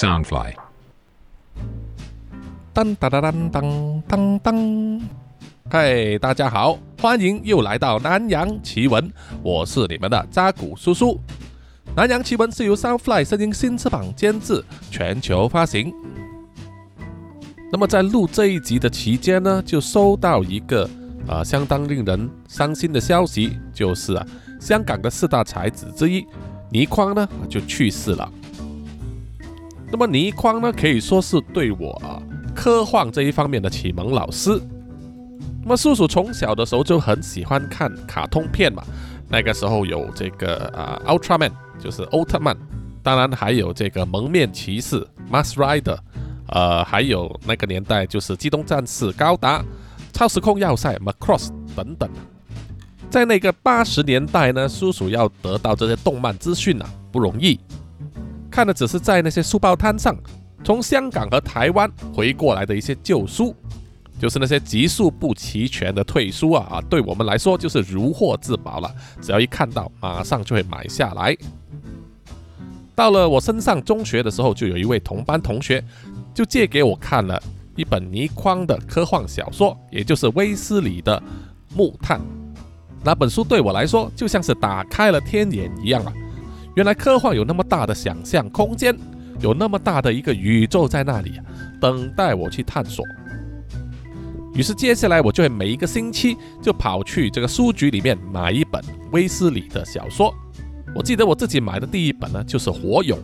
Soundfly。当当当当当当当！嗨，大家好，欢迎又来到南洋奇闻，我是你们的扎古叔叔。南洋奇闻是由 Soundfly 声音新翅膀监制，全球发行。那么在录这一集的期间呢，就收到一个啊相当令人伤心的消息，就是啊香港的四大才子之一倪匡呢就去世了。那么倪匡呢，可以说是对我啊科幻这一方面的启蒙老师。那么叔叔从小的时候就很喜欢看卡通片嘛，那个时候有这个啊 Ultraman，就是奥特曼，当然还有这个蒙面骑士 Mask Rider，呃，还有那个年代就是机动战士高达、超时空要塞 Macross 等等。在那个八十年代呢，叔叔要得到这些动漫资讯啊不容易。看的只是在那些书报摊上，从香港和台湾回过来的一些旧书，就是那些级数不齐全的退书啊啊，对我们来说就是如获至宝了。只要一看到，马上就会买下来。到了我升上中学的时候，就有一位同班同学就借给我看了一本倪匡的科幻小说，也就是威斯里的《木炭》。那本书对我来说就像是打开了天眼一样啊！原来科幻有那么大的想象空间，有那么大的一个宇宙在那里，等待我去探索。于是接下来我就会每一个星期就跑去这个书局里面买一本威斯理的小说。我记得我自己买的第一本呢就是《火勇》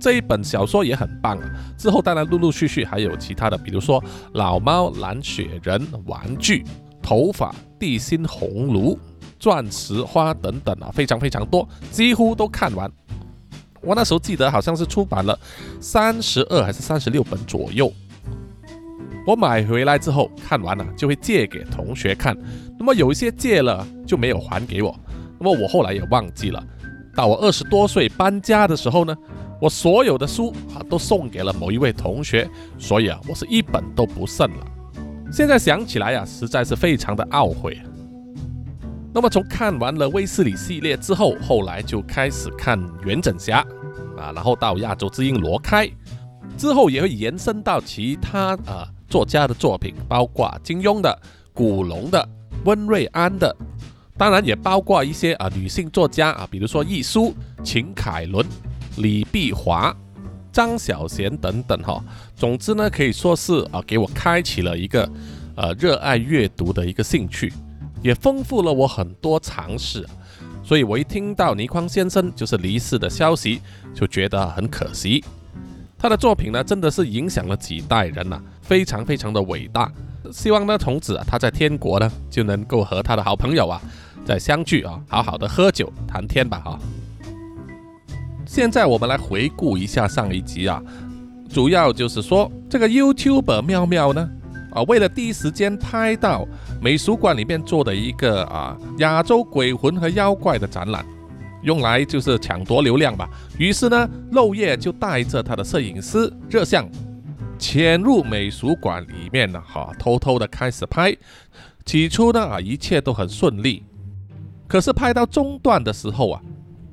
这一本小说也很棒啊。之后当然陆陆续续还有其他的，比如说《老猫蓝雪人》、玩具、头发、地心红炉。钻石花等等啊，非常非常多，几乎都看完。我那时候记得好像是出版了三十二还是三十六本左右。我买回来之后看完了，就会借给同学看。那么有一些借了就没有还给我，那么我后来也忘记了。到我二十多岁搬家的时候呢，我所有的书啊都送给了某一位同学，所以啊我是一本都不剩了。现在想起来呀，实在是非常的懊悔。那么从看完了威斯理系列之后，后来就开始看元稹侠啊，然后到亚洲之鹰罗开，之后也会延伸到其他啊作家的作品，包括金庸的、古龙的、温瑞安的，当然也包括一些啊女性作家啊，比如说亦舒、秦凯伦、李碧华、张小娴等等哈。总之呢，可以说是啊给我开启了一个呃热爱阅读的一个兴趣。也丰富了我很多尝试，所以我一听到倪匡先生就是离世的消息，就觉得很可惜。他的作品呢，真的是影响了几代人呐，非常非常的伟大。希望呢，从此啊，他在天国呢，就能够和他的好朋友啊，再相聚啊，好好的喝酒谈天吧啊。现在我们来回顾一下上一集啊，主要就是说这个 YouTuber 妙妙呢。啊，为了第一时间拍到美术馆里面做的一个啊亚洲鬼魂和妖怪的展览，用来就是抢夺流量吧。于是呢，漏夜就带着他的摄影师热像，潜入美术馆里面呢，哈，偷偷的开始拍。起初呢，啊，一切都很顺利。可是拍到中段的时候啊，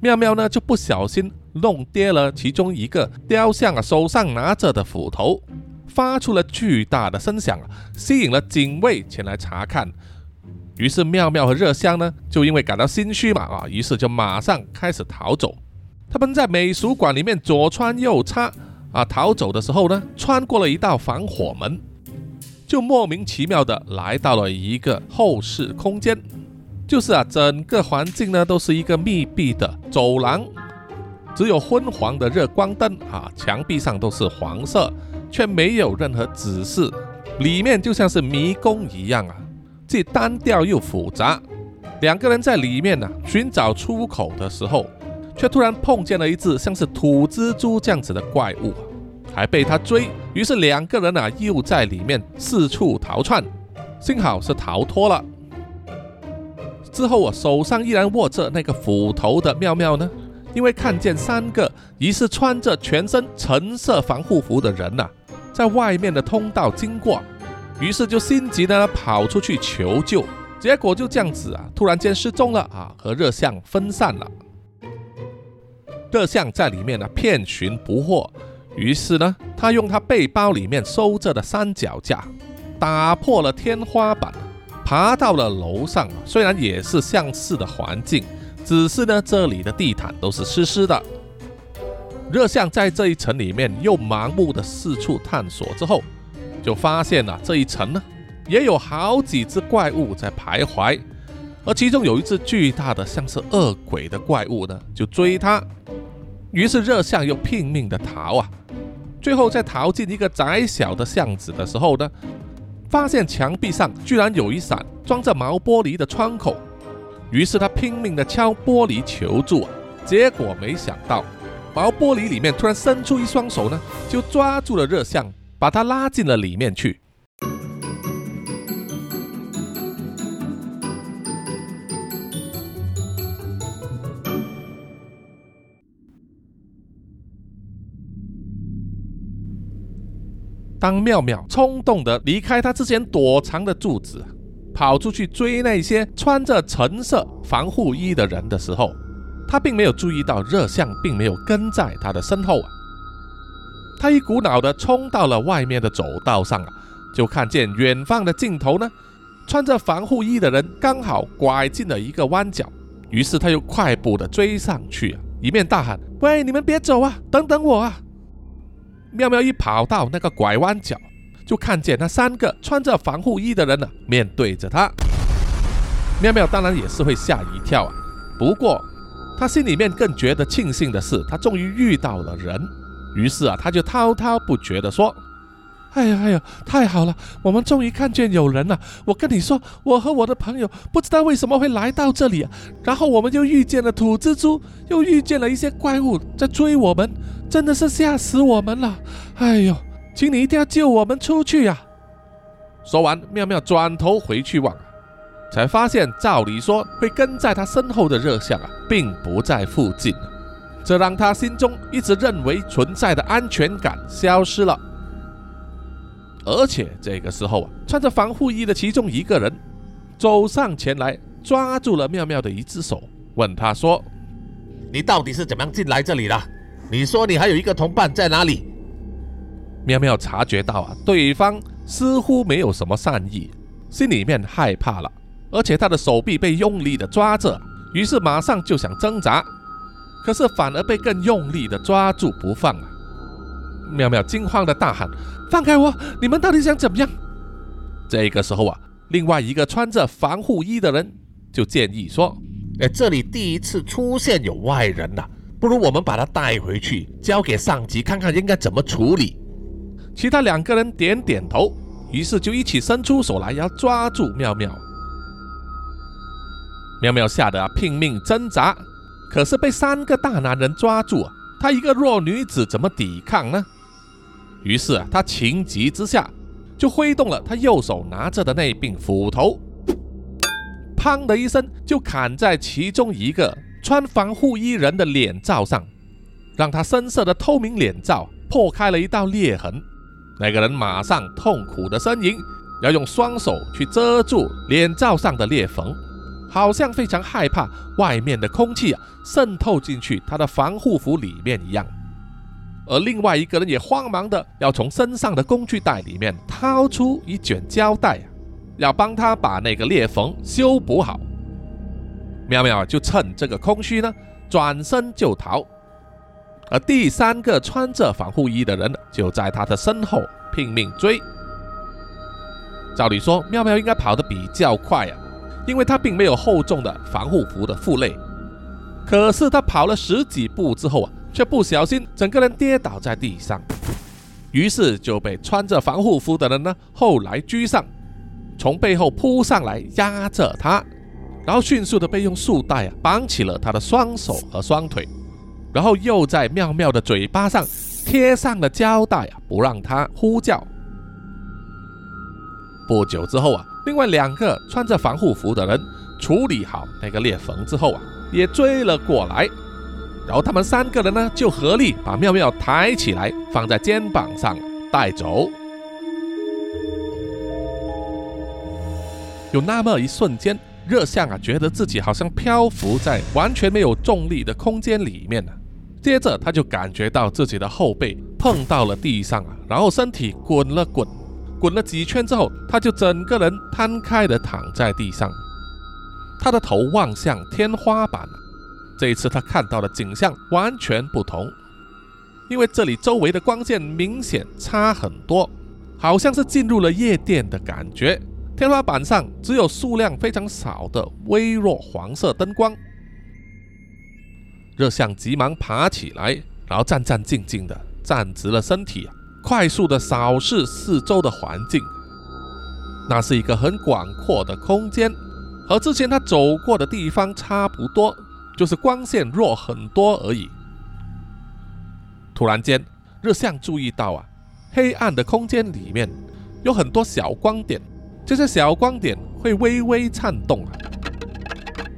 妙妙呢就不小心弄跌了其中一个雕像啊手上拿着的斧头。发出了巨大的声响，吸引了警卫前来查看。于是妙妙和热香呢，就因为感到心虚嘛，啊，于是就马上开始逃走。他们在美术馆里面左穿右插，啊，逃走的时候呢，穿过了一道防火门，就莫名其妙的来到了一个后室空间。就是啊，整个环境呢都是一个密闭的走廊，只有昏黄的热光灯，啊，墙壁上都是黄色。却没有任何指示，里面就像是迷宫一样啊，既单调又复杂。两个人在里面呢寻找出口的时候，却突然碰见了一只像是土蜘蛛这样子的怪物，还被他追。于是两个人啊又在里面四处逃窜，幸好是逃脱了。之后啊手上依然握着那个斧头的妙妙呢，因为看见三个疑似穿着全身橙色防护服的人呐。在外面的通道经过，于是就心急的跑出去求救，结果就这样子啊，突然间失踪了啊，和热像分散了。热像在里面呢，遍寻不获，于是呢，他用他背包里面收着的三脚架，打破了天花板，爬到了楼上。虽然也是相似的环境，只是呢，这里的地毯都是湿湿的。热象在这一层里面又盲目的四处探索之后，就发现了这一层呢，也有好几只怪物在徘徊，而其中有一只巨大的像是恶鬼的怪物呢，就追他。于是热象又拼命的逃啊，最后在逃进一个窄小的巷子的时候呢，发现墙壁上居然有一扇装着毛玻璃的窗口，于是他拼命的敲玻璃求助，结果没想到。毛玻璃里面突然伸出一双手呢，就抓住了热象，把他拉进了里面去。当妙妙冲动的离开他之前躲藏的柱子，跑出去追那些穿着橙色防护衣的人的时候。他并没有注意到热象并没有跟在他的身后啊，他一股脑的冲到了外面的走道上啊，就看见远方的尽头呢，穿着防护衣的人刚好拐进了一个弯角，于是他又快步的追上去啊，一面大喊：“喂，你们别走啊，等等我啊！”妙妙一跑到那个拐弯角，就看见那三个穿着防护衣的人呢，面对着他。妙妙当然也是会吓一跳啊，不过。他心里面更觉得庆幸的是，他终于遇到了人。于是啊，他就滔滔不绝地说：“哎呀哎呀，太好了，我们终于看见有人了！我跟你说，我和我的朋友不知道为什么会来到这里，然后我们就遇见了土蜘蛛，又遇见了一些怪物在追我们，真的是吓死我们了！哎呦，请你一定要救我们出去呀！”说完，妙妙转头回去望。才发现，照理说会跟在他身后的热象啊，并不在附近，这让他心中一直认为存在的安全感消失了。而且这个时候啊，穿着防护衣的其中一个人走上前来，抓住了妙妙的一只手，问他说：“你到底是怎么样进来这里的？你说你还有一个同伴在哪里？”妙妙察觉到啊，对方似乎没有什么善意，心里面害怕了。而且他的手臂被用力的抓着，于是马上就想挣扎，可是反而被更用力的抓住不放啊！妙妙惊慌的大喊：“放开我！你们到底想怎么样？”这个时候啊，另外一个穿着防护衣的人就建议说：“哎，这里第一次出现有外人呐，不如我们把他带回去，交给上级看看应该怎么处理。”其他两个人点点头，于是就一起伸出手来要抓住妙妙。喵喵吓得拼命挣扎，可是被三个大男人抓住！她一个弱女子怎么抵抗呢？于是，她情急之下就挥动了她右手拿着的那柄斧头，砰的一声就砍在其中一个穿防护衣人的脸罩上，让他深色的透明脸罩破开了一道裂痕。那个人马上痛苦的呻吟，要用双手去遮住脸罩上的裂缝。好像非常害怕外面的空气啊渗透进去他的防护服里面一样，而另外一个人也慌忙的要从身上的工具袋里面掏出一卷胶带，要帮他把那个裂缝修补好。妙妙就趁这个空虚呢，转身就逃，而第三个穿着防护衣的人就在他的身后拼命追。照理说，妙妙应该跑得比较快啊。因为他并没有厚重的防护服的负累，可是他跑了十几步之后啊，却不小心整个人跌倒在地上，于是就被穿着防护服的人呢后来居上，从背后扑上来压着他，然后迅速的被用束带啊绑起了他的双手和双腿，然后又在妙妙的嘴巴上贴上了胶带啊，不让他呼叫。不久之后啊。另外两个穿着防护服的人处理好那个裂缝之后啊，也追了过来。然后他们三个人呢，就合力把妙妙抬起来，放在肩膀上带走。有那么一瞬间，热象啊，觉得自己好像漂浮在完全没有重力的空间里面呢，接着他就感觉到自己的后背碰到了地上啊，然后身体滚了滚，滚了几圈之后，他就整个人摊开的躺在地上，他的头望向天花板。这一次他看到的景象完全不同，因为这里周围的光线明显差很多，好像是进入了夜店的感觉。天花板上只有数量非常少的微弱黄色灯光。热象急忙爬起来，然后战战兢兢地站直了身体，快速的扫视四周的环境。那是一个很广阔的空间，和之前他走过的地方差不多。就是光线弱很多而已。突然间，日向注意到啊，黑暗的空间里面有很多小光点，这些小光点会微微颤动啊。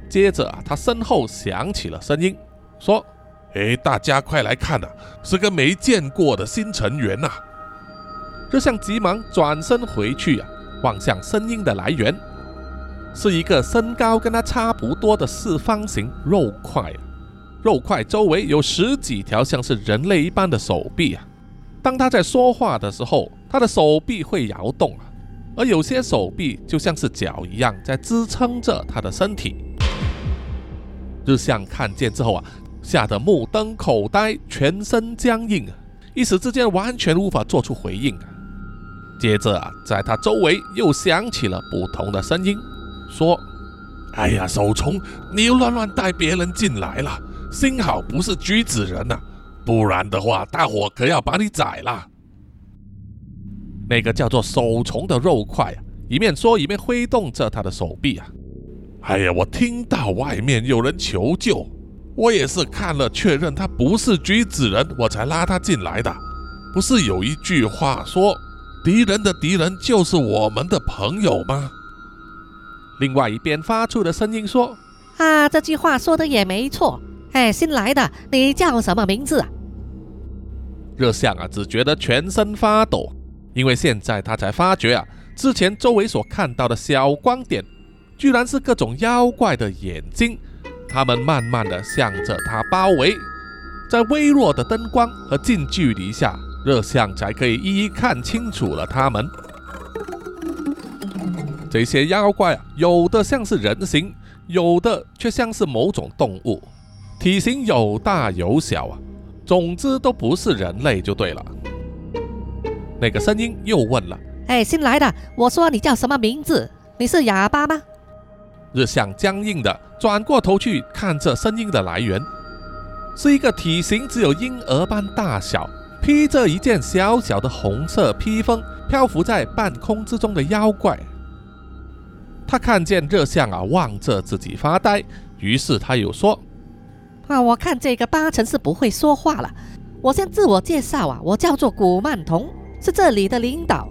接着啊，他身后响起了声音，说：“哎，大家快来看呐，是个没见过的新成员呐！”热象急忙转身回去啊，望向声音的来源。是一个身高跟他差不多的四方形肉块，啊肉块周围有十几条像是人类一般的手臂啊。当他在说话的时候，他的手臂会摇动啊，而有些手臂就像是脚一样在支撑着他的身体。日向看见之后啊，吓得目瞪口呆，全身僵硬，一时之间完全无法做出回应。接着啊，在他周围又响起了不同的声音。说：“哎呀，守虫，你又乱乱带别人进来了，幸好不是橘子人呐，不然的话，大伙可要把你宰了。”那个叫做守虫的肉块啊，一面说一面挥动着他的手臂啊。哎呀，我听到外面有人求救，我也是看了确认他不是橘子人，我才拉他进来的。不是有一句话说，敌人的敌人就是我们的朋友吗？另外一边发出的声音说：“啊，这句话说的也没错。哎，新来的，你叫什么名字啊？”热象啊，只觉得全身发抖，因为现在他才发觉啊，之前周围所看到的小光点，居然是各种妖怪的眼睛，他们慢慢的向着他包围，在微弱的灯光和近距离下，热象才可以一一看清楚了他们。这些妖怪啊，有的像是人形，有的却像是某种动物，体型有大有小啊。总之都不是人类就对了。那个声音又问了：“哎，新来的，我说你叫什么名字？你是哑巴吗？”日向僵硬的转过头去看这声音的来源，是一个体型只有婴儿般大小，披着一件小小的红色披风，漂浮在半空之中的妖怪。他看见热象啊望着自己发呆，于是他又说：“啊，我看这个八成是不会说话了。我先自我介绍啊，我叫做古曼童，是这里的领导。”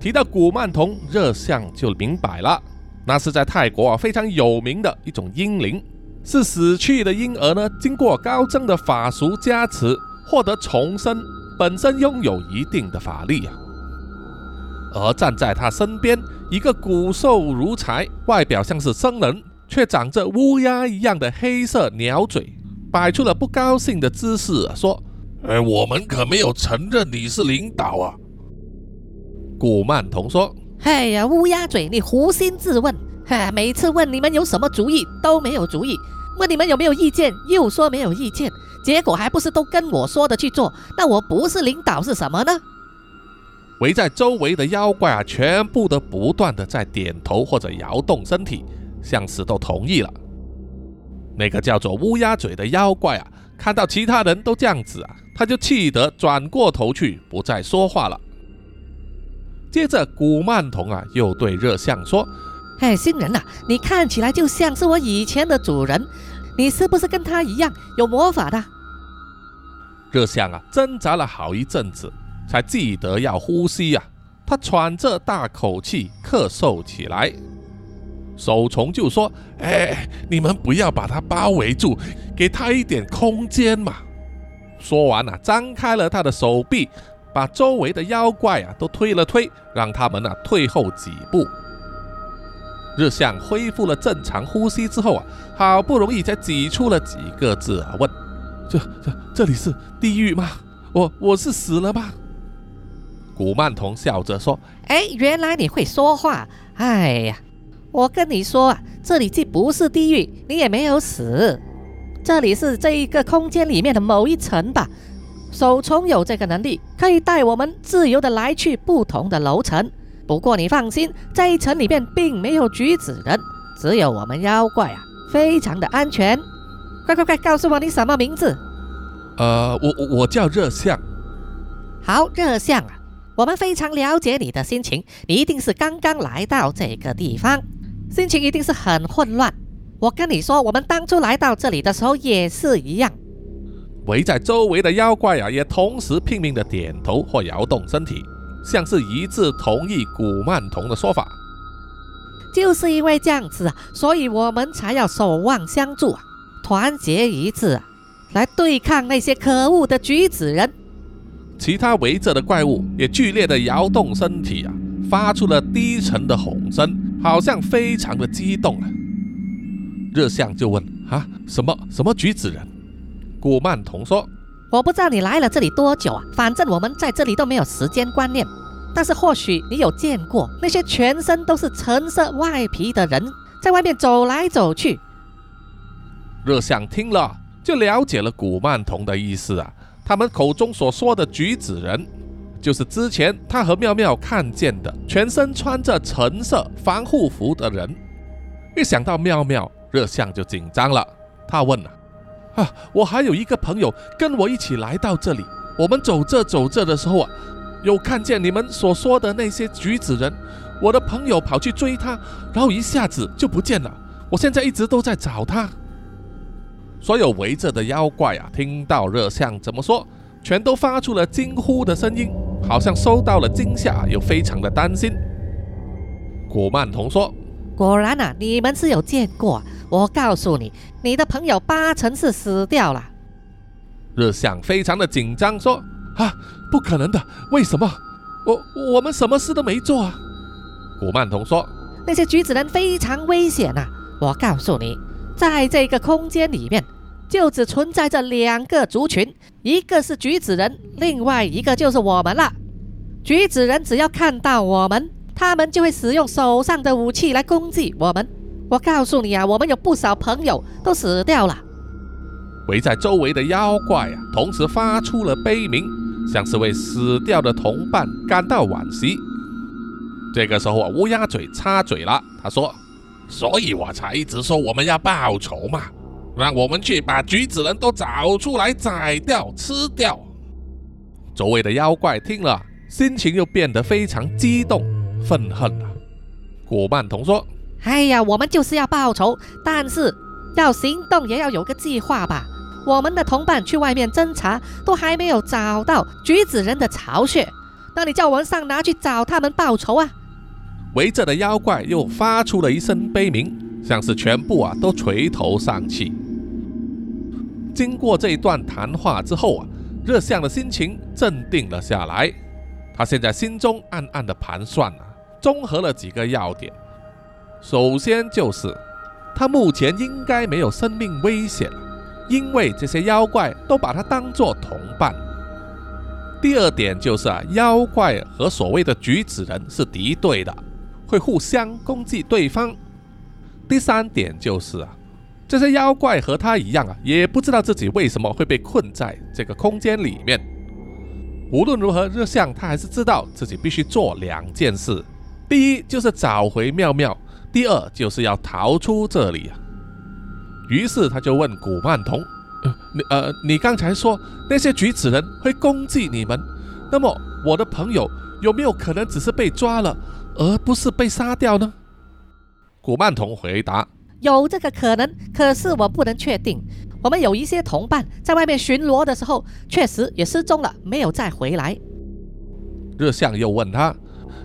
提到古曼童，热象就明白了，那是在泰国啊非常有名的一种婴灵，是死去的婴儿呢经过高僧的法术加持，获得重生，本身拥有一定的法力啊。而站在他身边，一个骨瘦如柴、外表像是僧人，却长着乌鸦一样的黑色鸟嘴，摆出了不高兴的姿势，啊说：“哎，我们可没有承认你是领导啊。”古曼童说：“哎呀，乌鸦嘴，你扪心自问，哈，每次问你们有什么主意都没有主意，问你们有没有意见又说没有意见，结果还不是都跟我说的去做？那我不是领导是什么呢？”围在周围的妖怪啊，全部都不断的在点头或者摇动身体，像是都同意了。那个叫做乌鸦嘴的妖怪啊，看到其他人都这样子啊，他就气得转过头去，不再说话了。接着，古曼童啊，又对热象说：“哎，新人呐，你看起来就像是我以前的主人，你是不是跟他一样有魔法的？”热象啊，挣扎了好一阵子。才记得要呼吸啊，他喘着大口气咳嗽起来。守虫就说：“哎，你们不要把他包围住，给他一点空间嘛。”说完啊，张开了他的手臂，把周围的妖怪啊都推了推，让他们啊退后几步。日向恢复了正常呼吸之后啊，好不容易才挤出了几个字啊，问：“这这这里是地狱吗？我我是死了吗？古曼童笑着说：“哎，原来你会说话！哎呀，我跟你说啊，这里既不是地狱，你也没有死，这里是这一个空间里面的某一层吧。手虫有这个能力，可以带我们自由的来去不同的楼层。不过你放心，这一层里面并没有橘子人，只有我们妖怪啊，非常的安全。快快快，告诉我你什么名字？呃，我我我叫热象。好，热象啊。”我们非常了解你的心情，你一定是刚刚来到这个地方，心情一定是很混乱。我跟你说，我们当初来到这里的时候也是一样。围在周围的妖怪啊，也同时拼命的点头或摇动身体，像是一致同意古曼童的说法。就是因为这样子啊，所以我们才要守望相助啊，团结一致啊，来对抗那些可恶的橘子人。其他围着的怪物也剧烈的摇动身体啊，发出了低沉的吼声，好像非常的激动啊。热象就问：“啊，什么什么橘子人？”古曼童说：“我不知道你来了这里多久啊，反正我们在这里都没有时间观念。但是或许你有见过那些全身都是橙色外皮的人，在外面走来走去。”热象听了就了解了古曼童的意思啊。他们口中所说的橘子人，就是之前他和妙妙看见的全身穿着橙色防护服的人。一想到妙妙，热象就紧张了。他问了：“啊，啊我还有一个朋友跟我一起来到这里，我们走着走着的时候啊，有看见你们所说的那些橘子人。我的朋友跑去追他，然后一下子就不见了。我现在一直都在找他。”所有围着的妖怪啊，听到热象怎么说，全都发出了惊呼的声音，好像受到了惊吓，又非常的担心。古曼童说：“果然啊，你们是有见过。啊我告诉你，你的朋友八成是死掉了。”日向非常的紧张说：“啊，不可能的！为什么？我我们什么事都没做啊！”古曼童说：“那些橘子人非常危险呐！我告诉你。”在这个空间里面，就只存在着两个族群，一个是橘子人，另外一个就是我们了。橘子人只要看到我们，他们就会使用手上的武器来攻击我们。我告诉你啊，我们有不少朋友都死掉了。围在周围的妖怪啊，同时发出了悲鸣，像是为死掉的同伴感到惋惜。这个时候啊，乌鸦嘴插嘴了，他说。所以我才一直说我们要报仇嘛，让我们去把橘子人都找出来宰掉吃掉。周围的妖怪听了，心情又变得非常激动、愤恨了。古曼童说：“哎呀，我们就是要报仇，但是要行动也要有个计划吧。我们的同伴去外面侦查，都还没有找到橘子人的巢穴，那你叫我们上哪去找他们报仇啊？”围着的妖怪又发出了一声悲鸣，像是全部啊都垂头丧气。经过这一段谈话之后啊，热象的心情镇定了下来。他现在心中暗暗的盘算啊，综合了几个要点。首先就是他目前应该没有生命危险了，因为这些妖怪都把他当作同伴。第二点就是啊，妖怪和所谓的橘子人是敌对的。会互相攻击对方。第三点就是啊，这些妖怪和他一样啊，也不知道自己为什么会被困在这个空间里面。无论如何，热象他还是知道自己必须做两件事：第一就是找回妙妙；第二就是要逃出这里啊。于是他就问古曼童：“呃，你呃，你刚才说那些举子人会攻击你们，那么我的朋友有没有可能只是被抓了？”而不是被杀掉呢？古曼童回答：“有这个可能，可是我不能确定。我们有一些同伴在外面巡逻的时候，确实也失踪了，没有再回来。”日向又问他：“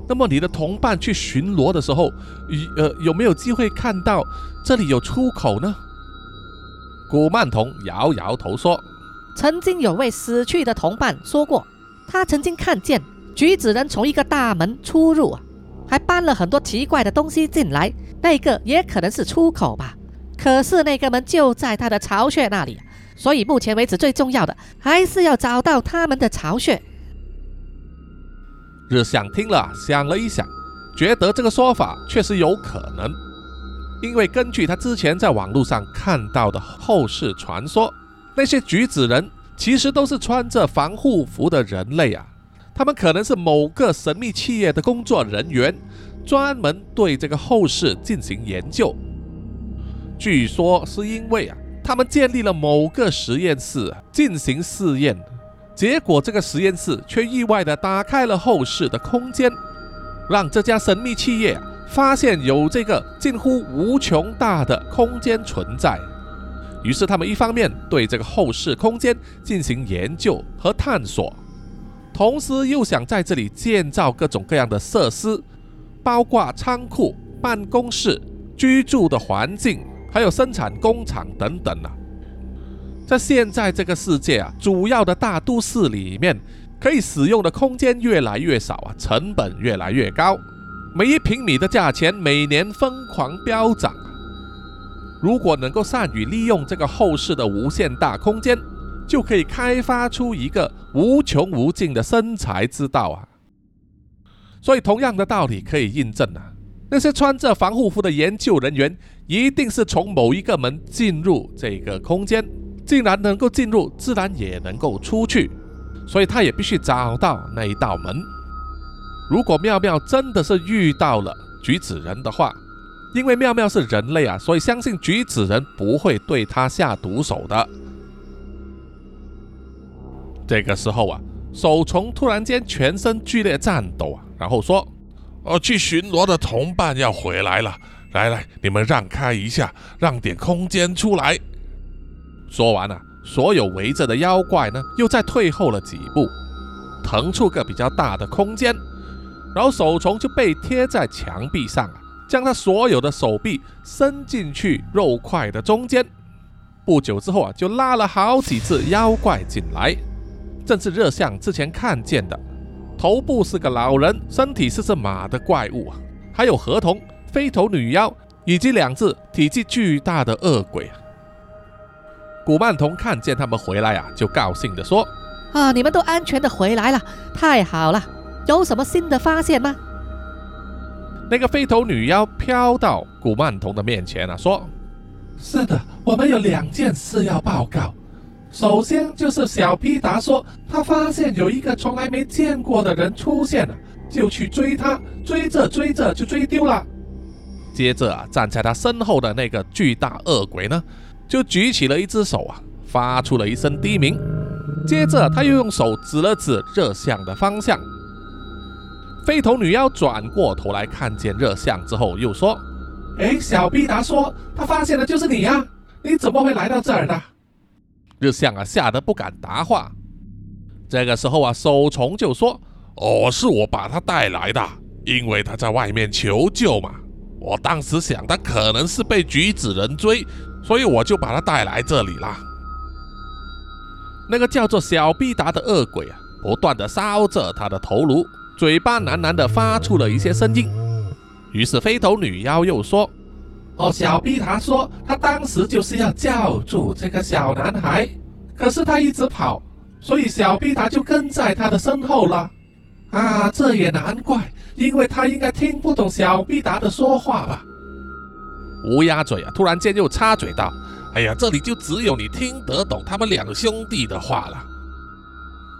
那么你的同伴去巡逻的时候，呃，有没有机会看到这里有出口呢？”古曼童摇摇头说：“曾经有位死去的同伴说过，他曾经看见橘子人从一个大门出入。”还搬了很多奇怪的东西进来，那个也可能是出口吧。可是那个门就在他的巢穴那里，所以目前为止最重要的还是要找到他们的巢穴。日向听了，想了一想，觉得这个说法确实有可能，因为根据他之前在网络上看到的后世传说，那些橘子人其实都是穿着防护服的人类啊，他们可能是某个神秘企业的工作人员，专门对这个后世进行研究。据说是因为啊。他们建立了某个实验室进行试验，结果这个实验室却意外地打开了后世的空间，让这家神秘企业发现有这个近乎无穷大的空间存在。于是他们一方面对这个后世空间进行研究和探索，同时又想在这里建造各种各样的设施，包括仓库、办公室、居住的环境。还有生产工厂等等啊，在现在这个世界啊，主要的大都市里面，可以使用的空间越来越少啊，成本越来越高，每一平米的价钱每年疯狂飙涨。如果能够善于利用这个后世的无限大空间，就可以开发出一个无穷无尽的生财之道啊。所以，同样的道理可以印证啊。那些穿着防护服的研究人员，一定是从某一个门进入这个空间。既然能够进入，自然也能够出去，所以他也必须找到那一道门。如果妙妙真的是遇到了橘子人的话，因为妙妙是人类啊，所以相信橘子人不会对他下毒手的。这个时候啊，手虫突然间全身剧烈颤抖啊，然后说。哦，去巡逻的同伴要回来了，来来，你们让开一下，让点空间出来。说完了，所有围着的妖怪呢，又再退后了几步，腾出个比较大的空间，然后手虫就被贴在墙壁上啊，将他所有的手臂伸进去肉块的中间。不久之后啊，就拉了好几只妖怪进来，正是热像之前看见的。头部是个老人，身体是只马的怪物啊，还有河童、飞头女妖以及两只体积巨大的恶鬼。古曼童看见他们回来啊，就高兴地说：“啊，你们都安全的回来了，太好了！有什么新的发现吗？”那个飞头女妖飘到古曼童的面前啊，说：“是的，我们有两件事要报告。”首先就是小皮达说，他发现有一个从来没见过的人出现了，就去追他，追着追着就追丢了。接着啊，站在他身后的那个巨大恶鬼呢，就举起了一只手啊，发出了一声低鸣。接着他又用手指了指热像的方向。飞头女妖转过头来看见热像之后，又说：“哎，小毕达说他发现的就是你呀，你怎么会来到这儿的？”热像啊，吓得不敢答话。这个时候啊，守虫就说：“哦，是我把他带来的，因为他在外面求救嘛。我当时想他可能是被橘子人追，所以我就把他带来这里啦。”那个叫做小毕达的恶鬼啊，不断的烧着他的头颅，嘴巴喃喃的发出了一些声音。于是飞头女妖又说。哦，小毕达说，他当时就是要叫住这个小男孩，可是他一直跑，所以小毕达就跟在他的身后了。啊，这也难怪，因为他应该听不懂小毕达的说话吧？乌鸦嘴啊，突然间又插嘴道：“哎呀，这里就只有你听得懂他们两兄弟的话了。”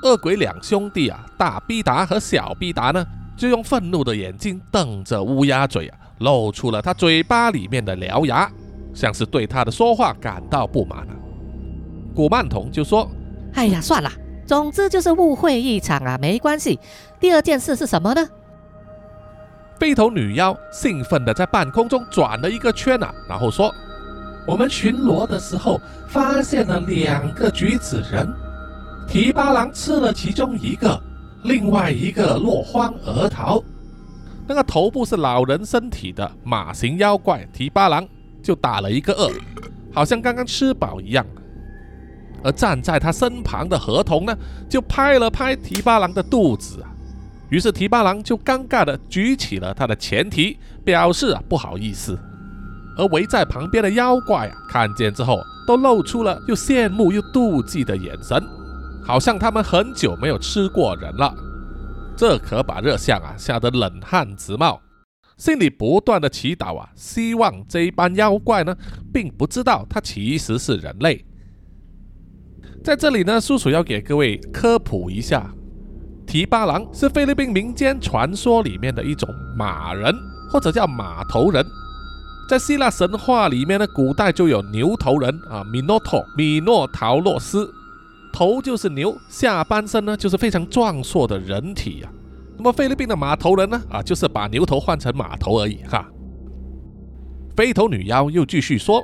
恶鬼两兄弟啊，大逼达和小逼达呢，就用愤怒的眼睛瞪着乌鸦嘴啊。露出了他嘴巴里面的獠牙，像是对他的说话感到不满了。古曼童就说：“哎呀，算了，总之就是误会一场啊，没关系。第二件事是什么呢？”飞头女妖兴奋地在半空中转了一个圈啊，然后说：“我们巡逻的时候发现了两个橘子人，提巴郎吃了其中一个，另外一个落荒而逃。”那个头部是老人身体的马形妖怪提巴郎就打了一个嗝，好像刚刚吃饱一样。而站在他身旁的河童呢，就拍了拍提巴郎的肚子啊。于是提巴狼就尴尬的举起了他的前蹄，表示啊不好意思。而围在旁边的妖怪啊，看见之后都露出了又羡慕又妒忌的眼神，好像他们很久没有吃过人了。这可把热象啊吓得冷汗直冒，心里不断的祈祷啊，希望这一班妖怪呢，并不知道他其实是人类。在这里呢，叔叔要给各位科普一下，提巴郎是菲律宾民间传说里面的一种马人，或者叫马头人。在希腊神话里面呢，古代就有牛头人啊，米诺托、米诺陶洛斯，头就是牛，下半身呢就是非常壮硕的人体啊。那么菲律宾的马头人呢，啊，就是把牛头换成马头而已哈。飞头女妖又继续说，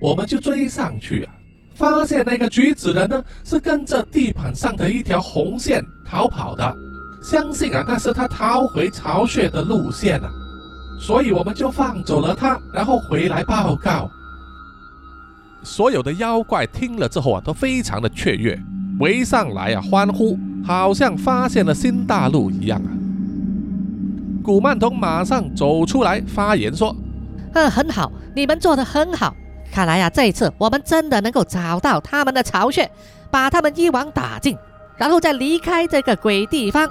我们就追上去啊。发现那个橘子人呢，是跟着地板上的一条红线逃跑的，相信啊，那是他逃回巢穴的路线啊，所以我们就放走了他，然后回来报告。所有的妖怪听了之后啊，都非常的雀跃，围上来啊欢呼，好像发现了新大陆一样啊。古曼童马上走出来发言说：“嗯，很好，你们做的很好。”看来呀，这一次我们真的能够找到他们的巢穴，把他们一网打尽，然后再离开这个鬼地方。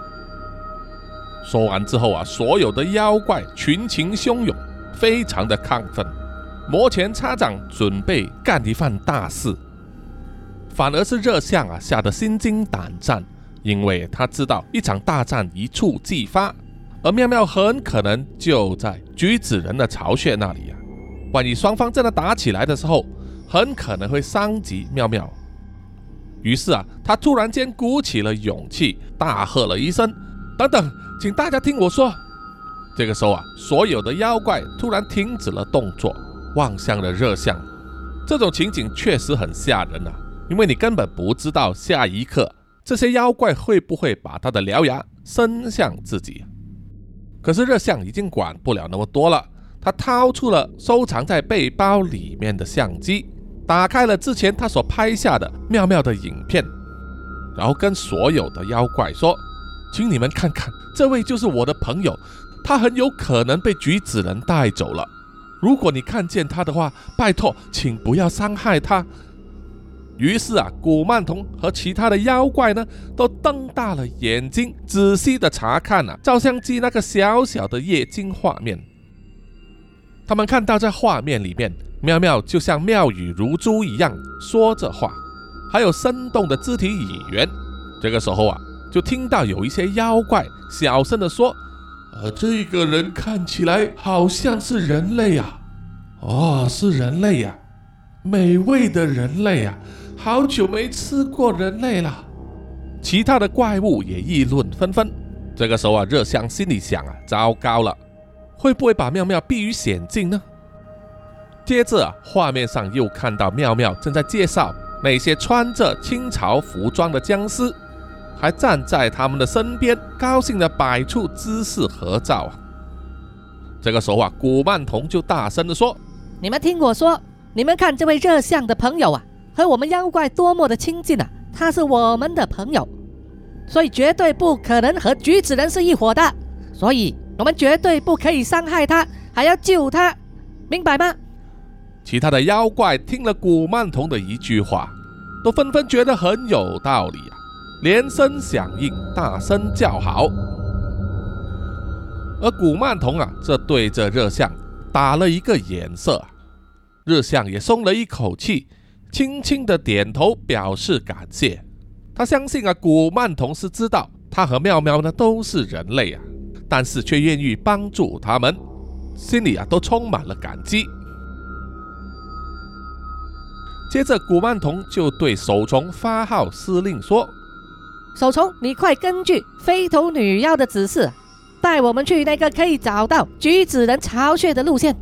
说完之后啊，所有的妖怪群情汹涌，非常的亢奋，摩拳擦掌，准备干一番大事。反而是热象啊，吓得心惊胆战，因为他知道一场大战一触即发，而妙妙很可能就在橘子人的巢穴那里啊。万一双方真的打起来的时候，很可能会伤及妙妙。于是啊，他突然间鼓起了勇气，大喝了一声：“等等，请大家听我说。”这个时候啊，所有的妖怪突然停止了动作，望向了热象。这种情景确实很吓人啊，因为你根本不知道下一刻这些妖怪会不会把他的獠牙伸向自己。可是热象已经管不了那么多了。他掏出了收藏在背包里面的相机，打开了之前他所拍下的妙妙的影片，然后跟所有的妖怪说：“请你们看看，这位就是我的朋友，他很有可能被橘子人带走了。如果你看见他的话，拜托，请不要伤害他。”于是啊，古曼童和其他的妖怪呢，都瞪大了眼睛，仔细的查看了照相机那个小小的液晶画面。他们看到在画面里面，妙妙就像妙语如珠一样说着话，还有生动的肢体语言。这个时候啊，就听到有一些妖怪小声的说：“呃，这个人看起来好像是人类啊，哦，是人类呀，美味的人类啊，好久没吃过人类了。”其他的怪物也议论纷纷。这个时候啊，热香心里想啊，糟糕了。会不会把妙妙逼于险境呢？接着啊，画面上又看到妙妙正在介绍那些穿着清朝服装的僵尸，还站在他们的身边，高兴地摆出姿势合照啊。这个时候啊，古曼童就大声地说：“你们听我说，你们看这位热相的朋友啊，和我们妖怪多么的亲近啊！他是我们的朋友，所以绝对不可能和橘子人是一伙的。所以。”我们绝对不可以伤害他，还要救他，明白吗？其他的妖怪听了古曼童的一句话，都纷纷觉得很有道理啊，连声响应，大声叫好。而古曼童啊，这对着热象打了一个眼色，热象也松了一口气，轻轻的点头表示感谢。他相信啊，古曼童是知道他和妙妙呢都是人类啊。但是却愿意帮助他们，心里啊都充满了感激。接着，古曼童就对守虫发号施令说：“守虫，你快根据飞头女妖的指示，带我们去那个可以找到橘子人巢穴的路线。”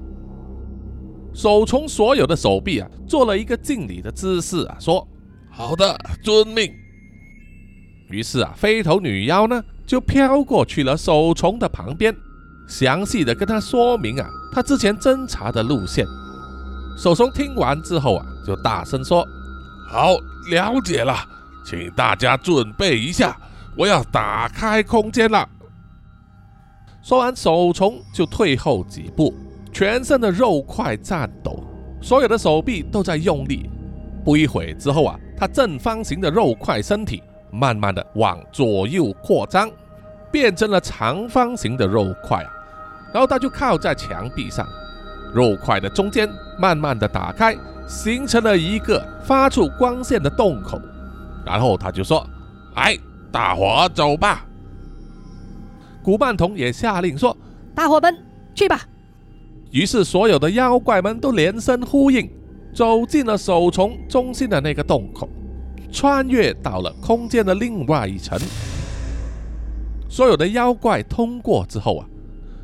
守虫所有的手臂啊，做了一个敬礼的姿势啊，说：“好的，遵命。”于是啊，飞头女妖呢？就飘过去了守虫的旁边，详细的跟他说明啊，他之前侦查的路线。守虫听完之后啊，就大声说：“好，了解了，请大家准备一下，我要打开空间了。”说完，守虫就退后几步，全身的肉块颤抖，所有的手臂都在用力，不一会之后啊，他正方形的肉块身体慢慢的往左右扩张，变成了长方形的肉块啊。然后他就靠在墙壁上，肉块的中间慢慢的打开，形成了一个发出光线的洞口。然后他就说：“来，大伙走吧。”古曼童也下令说：“大伙们去吧。”于是所有的妖怪们都连声呼应，走进了守从中心的那个洞口，穿越到了空间的另外一层。所有的妖怪通过之后啊。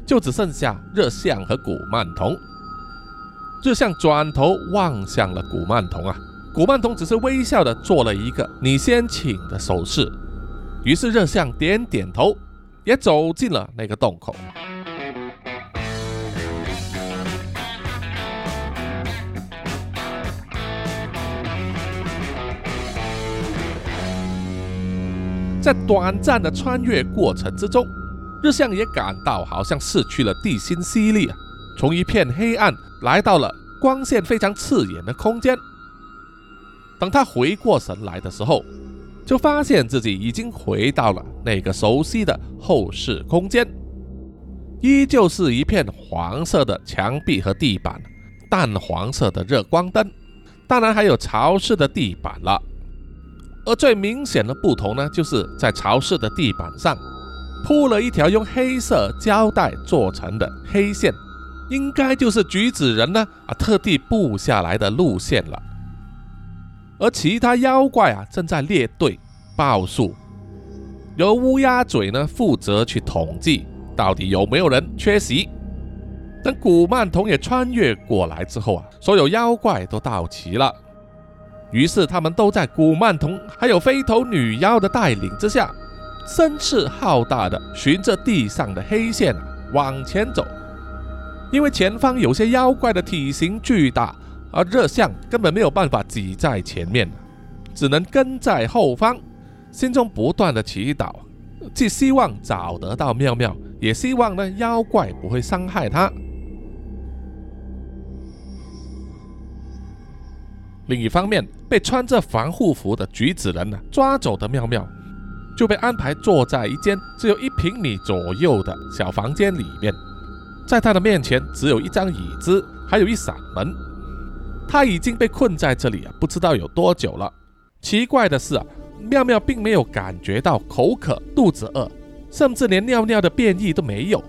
就只剩下热相和古曼童。热相转头望向了古曼童啊，古曼童只是微笑的做了一个“你先请”的手势。于是热相点点头，也走进了那个洞口。在短暂的穿越过程之中。日向也感到好像失去了地心吸力，从一片黑暗来到了光线非常刺眼的空间。等他回过神来的时候，就发现自己已经回到了那个熟悉的后室空间，依旧是一片黄色的墙壁和地板，淡黄色的热光灯，当然还有潮湿的地板了。而最明显的不同呢，就是在潮湿的地板上。铺了一条用黑色胶带做成的黑线，应该就是橘子人呢啊特地布下来的路线了。而其他妖怪啊正在列队报数，由乌鸦嘴呢负责去统计到底有没有人缺席。等古曼童也穿越过来之后啊，所有妖怪都到齐了，于是他们都在古曼童还有飞头女妖的带领之下。声势浩大的循着地上的黑线啊往前走，因为前方有些妖怪的体型巨大，而热相根本没有办法挤在前面，只能跟在后方，心中不断的祈祷，既希望找得到妙妙，也希望呢妖怪不会伤害他。另一方面，被穿着防护服的橘子人呢抓走的妙妙。就被安排坐在一间只有一平米左右的小房间里面，在他的面前只有一张椅子，还有一扇门。他已经被困在这里啊，不知道有多久了。奇怪的是啊，妙妙并没有感觉到口渴、肚子饿，甚至连尿尿的便意都没有。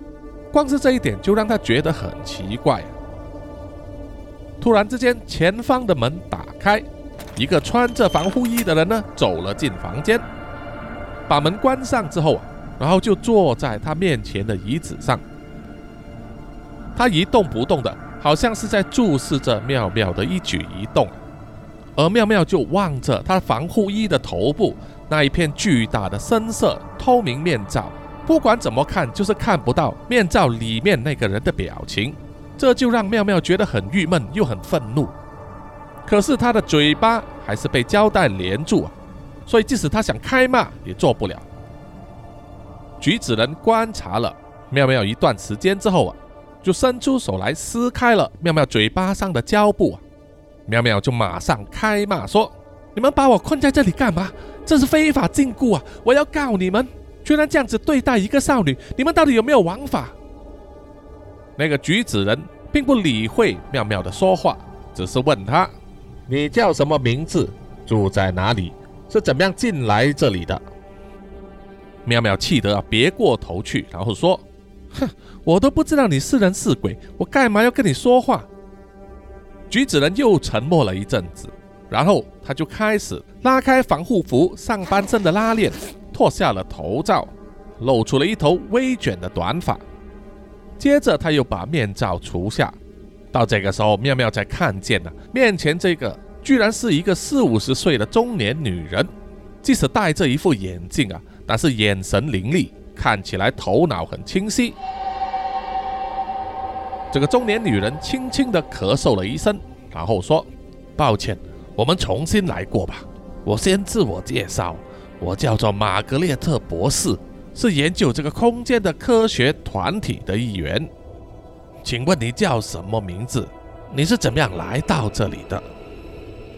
光是这一点就让他觉得很奇怪。突然之间，前方的门打开，一个穿着防护衣的人呢走了进房间。把门关上之后啊，然后就坐在他面前的椅子上。他一动不动的，好像是在注视着妙妙的一举一动。而妙妙就望着他防护衣的头部那一片巨大的深色透明面罩，不管怎么看就是看不到面罩里面那个人的表情，这就让妙妙觉得很郁闷又很愤怒。可是他的嘴巴还是被胶带连住啊。所以，即使他想开骂，也做不了。橘子人观察了妙妙一段时间之后啊，就伸出手来撕开了妙妙嘴巴上的胶布啊。妙妙就马上开骂说：“你们把我困在这里干嘛？这是非法禁锢啊！我要告你们！居然这样子对待一个少女，你们到底有没有王法？”那个橘子人并不理会妙妙的说话，只是问他：“你叫什么名字？住在哪里？”是怎么样进来这里的？妙妙气得啊，别过头去，然后说：“哼，我都不知道你是人是鬼，我干嘛要跟你说话？”橘子人又沉默了一阵子，然后他就开始拉开防护服上半身的拉链，脱下了头罩，露出了一头微卷的短发。接着他又把面罩除下。到这个时候，妙妙才看见了面前这个。居然是一个四五十岁的中年女人，即使戴着一副眼镜啊，但是眼神凌厉，看起来头脑很清晰。这个中年女人轻轻地咳嗽了一声，然后说：“抱歉，我们重新来过吧。我先自我介绍，我叫做玛格列特博士，是研究这个空间的科学团体的一员。请问你叫什么名字？你是怎么样来到这里的？”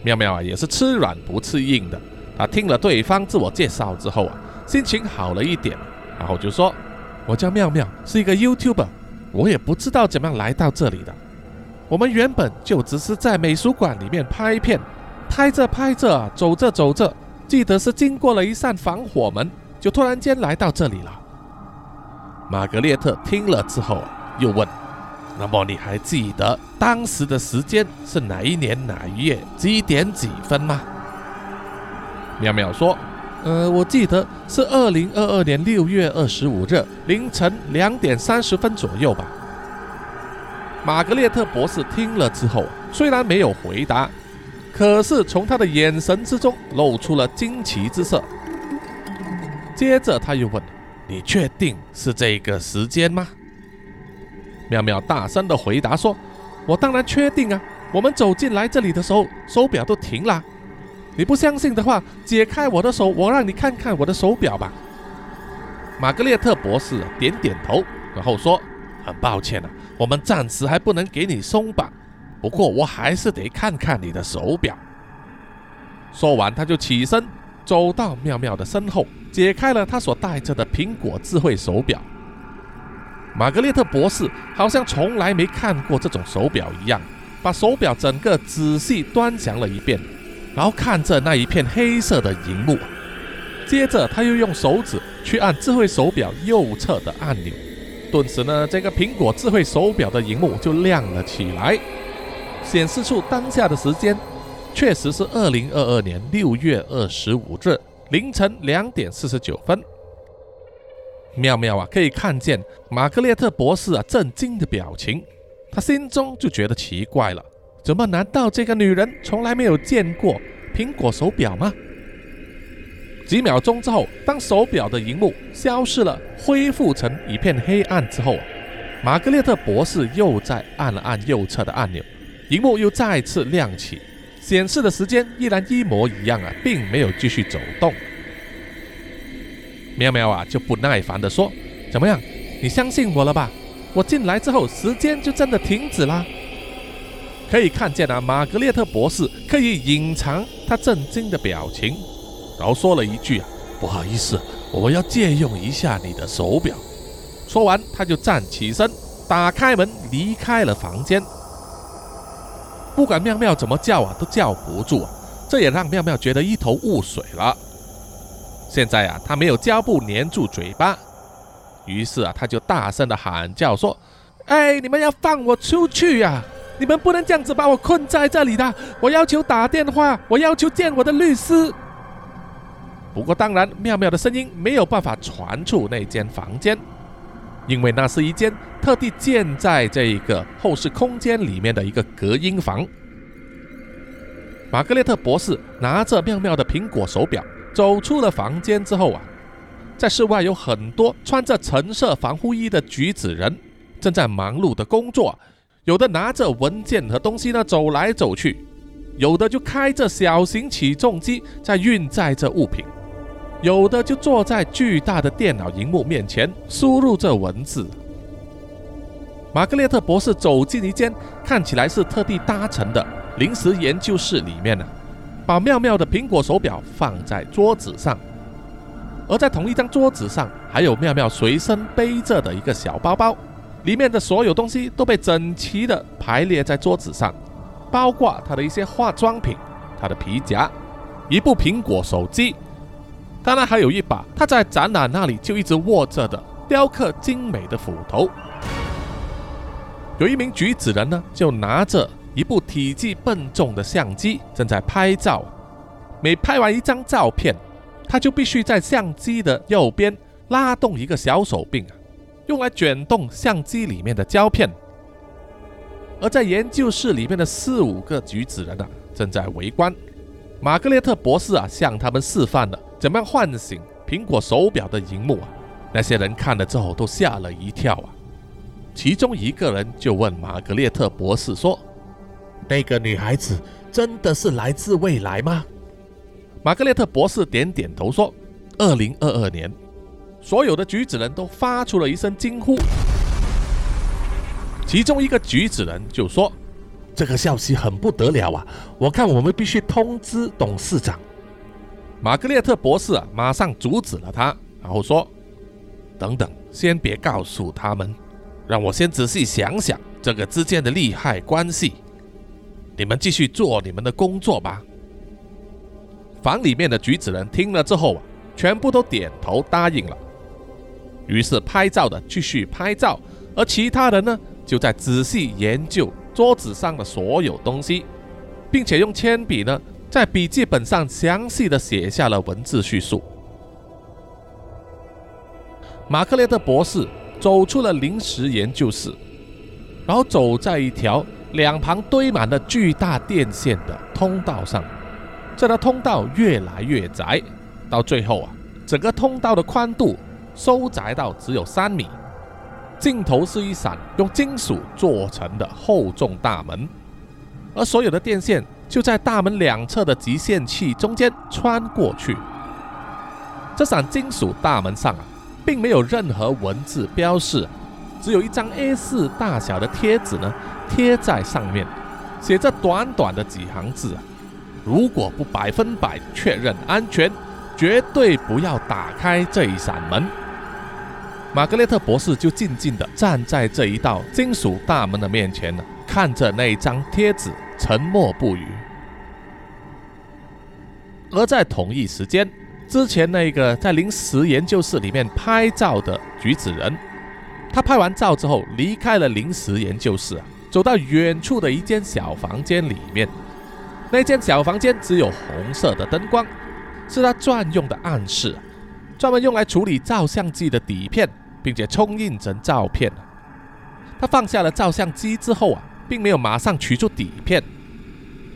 妙妙啊也是吃软不吃硬的，他听了对方自我介绍之后啊，心情好了一点，然后就说：“我叫妙妙，是一个 YouTuber，我也不知道怎么样来到这里的。我们原本就只是在美术馆里面拍片，拍着拍着，走着走着，记得是经过了一扇防火门，就突然间来到这里了。”玛格列特听了之后又问：“那么你还记得当时的时间是哪一年哪一月几点几分吗？”妙妙说：“呃，我记得是二零二二年六月二十五日凌晨两点三十分左右吧。”玛格列特博士听了之后，虽然没有回答，可是从他的眼神之中露出了惊奇之色。接着他又问。你确定是这个时间吗？妙妙大声的回答说：“我当然确定啊！我们走进来这里的时候，手表都停了。你不相信的话，解开我的手，我让你看看我的手表吧。”玛格列特博士点点头，然后说：“很抱歉啊，我们暂时还不能给你松绑。不过我还是得看看你的手表。”说完，他就起身。走到妙妙的身后，解开了他所戴着的苹果智慧手表。玛格丽特博士好像从来没看过这种手表一样，把手表整个仔细端详了一遍，然后看着那一片黑色的荧幕，接着他又用手指去按智慧手表右侧的按钮，顿时呢，这个苹果智慧手表的荧幕就亮了起来，显示出当下的时间。确实是二零二二年六月二十五日凌晨两点四十九分。妙妙啊，可以看见玛格列特博士啊震惊的表情，他心中就觉得奇怪了：怎么？难道这个女人从来没有见过苹果手表吗？几秒钟之后，当手表的荧幕消失了，恢复成一片黑暗之后，玛格列特博士又在按了按右侧的按钮，荧幕又再次亮起。显示的时间依然一模一样啊，并没有继续走动。喵喵啊，就不耐烦地说：“怎么样？你相信我了吧？我进来之后，时间就真的停止啦。”可以看见啊，玛格列特博士刻意隐藏他震惊的表情，然后说了一句：“啊，不好意思，我要借用一下你的手表。”说完，他就站起身，打开门，离开了房间。不管妙妙怎么叫啊，都叫不住啊！这也让妙妙觉得一头雾水了。现在啊，他没有胶布粘住嘴巴，于是啊，他就大声的喊叫说：“哎，你们要放我出去呀！你们不能这样子把我困在这里的！我要求打电话，我要求见我的律师。”不过当然，妙妙的声音没有办法传出那间房间。因为那是一间特地建在这一个后视空间里面的一个隔音房。玛格丽特博士拿着妙妙的苹果手表走出了房间之后啊，在室外有很多穿着橙色防护衣的橘子人正在忙碌的工作，有的拿着文件和东西呢走来走去，有的就开着小型起重机在运载着物品。有的就坐在巨大的电脑荧幕面前输入着文字。玛格列特博士走进一间看起来是特地搭成的临时研究室里面呢，把妙妙的苹果手表放在桌子上，而在同一张桌子上还有妙妙随身背着的一个小包包，里面的所有东西都被整齐的排列在桌子上，包括她的一些化妆品、她的皮夹、一部苹果手机。当然，还有一把他在展览那里就一直握着的雕刻精美的斧头。有一名举子人呢，就拿着一部体积笨重的相机，正在拍照。每拍完一张照片，他就必须在相机的右边拉动一个小手柄啊，用来卷动相机里面的胶片。而在研究室里面的四五个举子人啊，正在围观。玛格列特博士啊，向他们示范了。怎么样唤醒苹果手表的荧幕啊？那些人看了之后都吓了一跳啊！其中一个人就问玛格列特博士说：“那个女孩子真的是来自未来吗？”玛格列特博士点点头说：“二零二二年。”所有的橘子人都发出了一声惊呼。其中一个橘子人就说：“这个消息很不得了啊！我看我们必须通知董事长。玛格列特博士啊，马上阻止了他，然后说：“等等，先别告诉他们，让我先仔细想想这个之间的利害关系。你们继续做你们的工作吧。”房里面的举子人听了之后啊，全部都点头答应了。于是拍照的继续拍照，而其他人呢，就在仔细研究桌子上的所有东西，并且用铅笔呢，在笔记本上详细的写下了文字叙述。马克列特博士走出了临时研究室，然后走在一条两旁堆满了巨大电线的通道上。这条通道越来越窄，到最后啊，整个通道的宽度收窄到只有三米，尽头是一扇用金属做成的厚重大门，而所有的电线就在大门两侧的集线器中间穿过去。这扇金属大门上啊，并没有任何文字标示，只有一张 A4 大小的贴纸呢贴在上面，写着短短的几行字啊。如果不百分百确认安全，绝对不要打开这一扇门。玛格丽特博士就静静地站在这一道金属大门的面前呢，看着那张贴纸，沉默不语。而在同一时间，之前那个在临时研究室里面拍照的橘子人，他拍完照之后离开了临时研究室，走到远处的一间小房间里面。那间小房间只有红色的灯光，是他专用的暗室，专门用来处理照相机的底片，并且冲印成照片。他放下了照相机之后啊，并没有马上取出底片，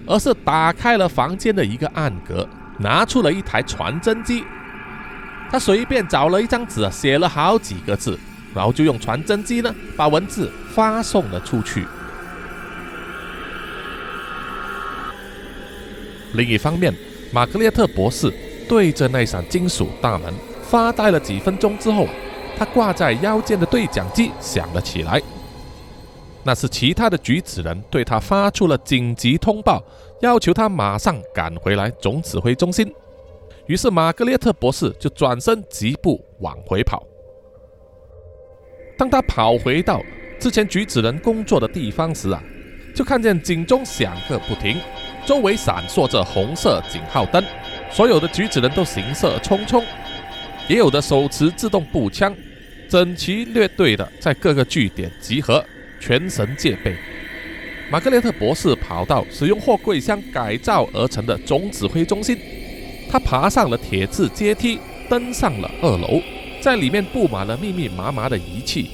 而是打开了房间的一个暗格，拿出了一台传真机。他随便找了一张纸，写了好几个字，然后就用传真机呢，把文字发送了出去。另一方面，玛格列特博士对着那扇金属大门发呆了几分钟之后，他挂在腰间的对讲机响了起来。那是其他的举子人对他发出了紧急通报，要求他马上赶回来总指挥中心。于是玛格列特博士就转身疾步往回跑。当他跑回到之前举子人工作的地方时啊，就看见警钟响个不停。周围闪烁着红色警号灯，所有的举子人都行色匆匆，也有的手持自动步枪，整齐列队的在各个据点集合，全神戒备。玛格列特博士跑到使用货柜箱改造而成的总指挥中心，他爬上了铁质阶梯，登上了二楼，在里面布满了密密麻麻的仪器。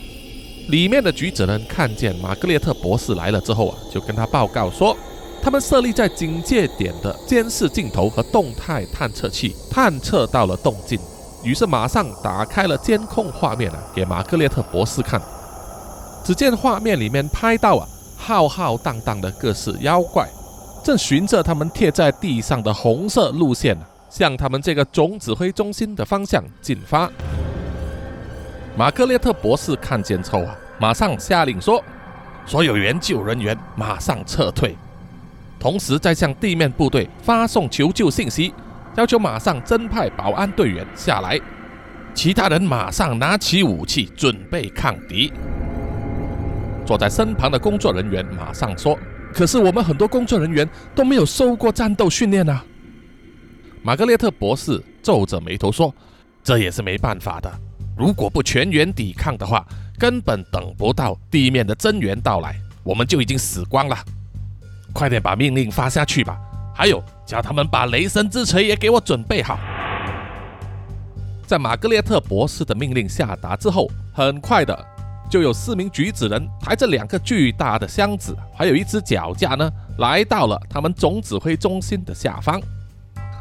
里面的举子人看见玛格列特博士来了之后啊，就跟他报告说。他们设立在警戒点的监视镜头和动态探测器探测到了动静，于是马上打开了监控画面啊，给马格列特博士看。只见画面里面拍到啊，浩浩荡荡的各式妖怪，正循着他们贴在地上的红色路线，向他们这个总指挥中心的方向进发。马克列特博士看见后啊，马上下令说：“所有援救人员马上撤退。”同时，再向地面部队发送求救信息，要求马上增派保安队员下来。其他人马上拿起武器，准备抗敌。坐在身旁的工作人员马上说：“可是我们很多工作人员都没有受过战斗训练啊。”玛格列特博士皱着眉头说：“这也是没办法的。如果不全员抵抗的话，根本等不到地面的增援到来，我们就已经死光了。”快点把命令发下去吧！还有，叫他们把雷神之锤也给我准备好。在玛格列特博士的命令下达之后，很快的就有四名举子人抬着两个巨大的箱子，还有一只脚架呢，来到了他们总指挥中心的下方。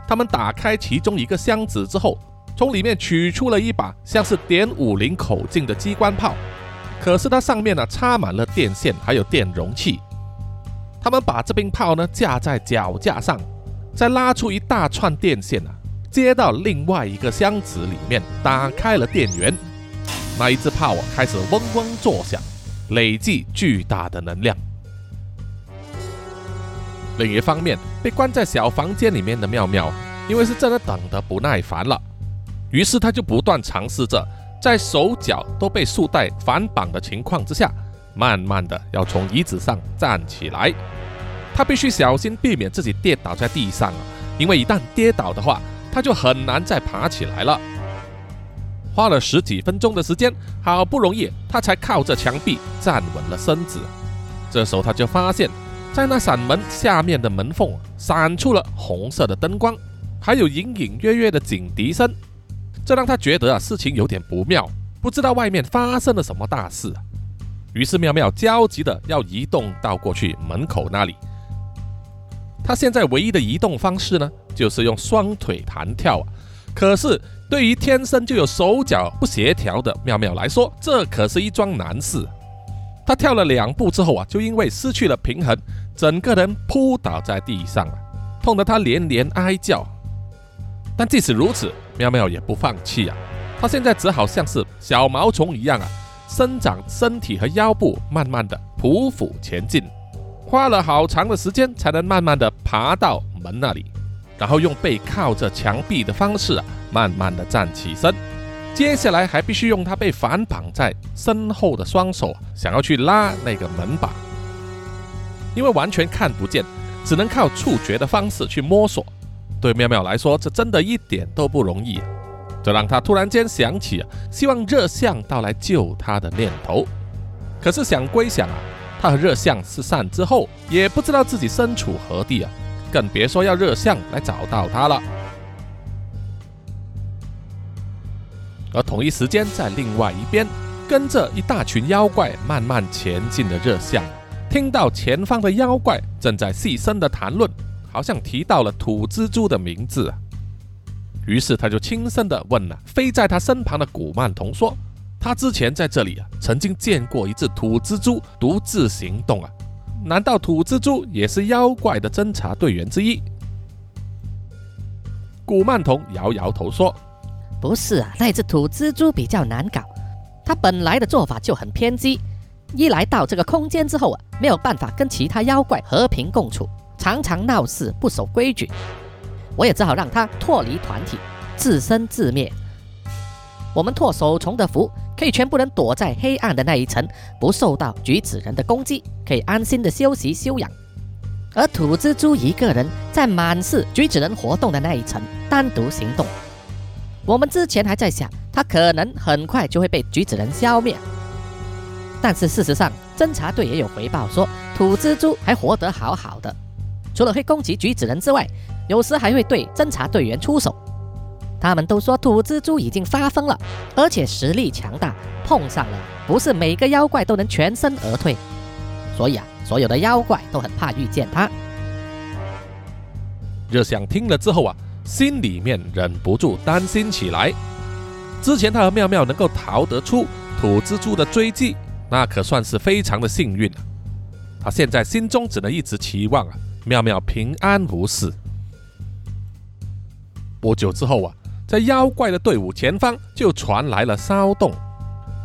他们打开其中一个箱子之后，从里面取出了一把像是点五零口径的机关炮，可是它上面呢插满了电线，还有电容器。他们把这柄炮呢架在脚架上，再拉出一大串电线啊，接到另外一个箱子里面，打开了电源。那一只炮开始嗡嗡作响，累计巨大的能量。另一方面，被关在小房间里面的妙妙，因为是真的等得不耐烦了，于是他就不断尝试着，在手脚都被束带反绑的情况之下，慢慢的要从椅子上站起来。他必须小心避免自己跌倒在地上啊，因为一旦跌倒的话，他就很难再爬起来了。花了十几分钟的时间，好不容易他才靠着墙壁站稳了身子。这时候他就发现。在那扇门下面的门缝闪出了红色的灯光，还有隐隐约约的警笛声，这让他觉得啊事情有点不妙，不知道外面发生了什么大事。于是妙妙焦急的要移动到过去门口那里。他现在唯一的移动方式呢，就是用双腿弹跳。可是对于天生就有手脚不协调的妙妙来说，这可是一桩难事。他跳了两步之后啊，就因为失去了平衡。整个人扑倒在地上了，痛得他连连哀叫。但即使如此，妙妙也不放弃啊！他现在只好像是小毛虫一样啊，伸长身体和腰部，慢慢的匍匐前进，花了好长的时间才能慢慢的爬到门那里，然后用背靠着墙壁的方式啊，慢慢的站起身。接下来还必须用他被反绑在身后的双手，想要去拉那个门把。因为完全看不见，只能靠触觉的方式去摸索。对妙妙来说，这真的一点都不容易。这让他突然间想起啊，希望热相到来救他的念头。可是想归想啊，他和热相失散之后，也不知道自己身处何地啊，更别说要热相来找到他了。而同一时间，在另外一边，跟着一大群妖怪慢慢前进的热相。听到前方的妖怪正在细声的谈论，好像提到了土蜘蛛的名字，于是他就轻声的问了飞在他身旁的古曼童说：“他之前在这里啊，曾经见过一只土蜘蛛独自行动啊，难道土蜘蛛也是妖怪的侦察队员之一？”古曼童摇摇头说：“不是啊，那只土蜘蛛比较难搞，它本来的做法就很偏激。”一来到这个空间之后啊，没有办法跟其他妖怪和平共处，常常闹事不守规矩，我也只好让它脱离团体，自生自灭。我们拓守虫的福，可以全部人躲在黑暗的那一层，不受到橘子人的攻击，可以安心的休息休养。而土蜘蛛一个人在满是橘子人活动的那一层单独行动，我们之前还在想，他可能很快就会被橘子人消灭。但是事实上，侦察队也有回报说，土蜘蛛还活得好好的，除了会攻击橘子人之外，有时还会对侦察队员出手。他们都说土蜘蛛已经发疯了，而且实力强大，碰上了不是每个妖怪都能全身而退。所以啊，所有的妖怪都很怕遇见他。热想听了之后啊，心里面忍不住担心起来。之前他和妙妙能够逃得出土蜘蛛的追击。那可算是非常的幸运了。他现在心中只能一直期望啊，妙妙平安无事。不久之后啊，在妖怪的队伍前方就传来了骚动，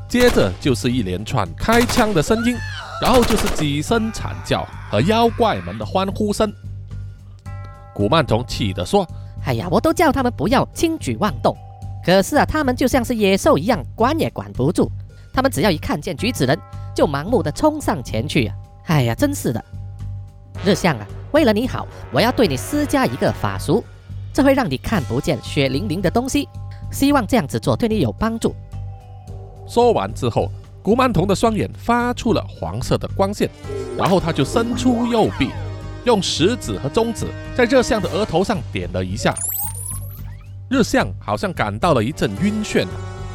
接着就是一连串开枪的声音，然后就是几声惨叫和妖怪们的欢呼声。古曼童气得说：“哎呀，我都叫他们不要轻举妄动，可是啊，他们就像是野兽一样，管也管不住。”他们只要一看见橘子人，就盲目的冲上前去！哎呀，真是的！日向啊，为了你好，我要对你施加一个法术，这会让你看不见血淋淋的东西。希望这样子做对你有帮助。说完之后，古曼童的双眼发出了黄色的光线，然后他就伸出右臂，用食指和中指在热像的额头上点了一下。日向好像感到了一阵晕眩。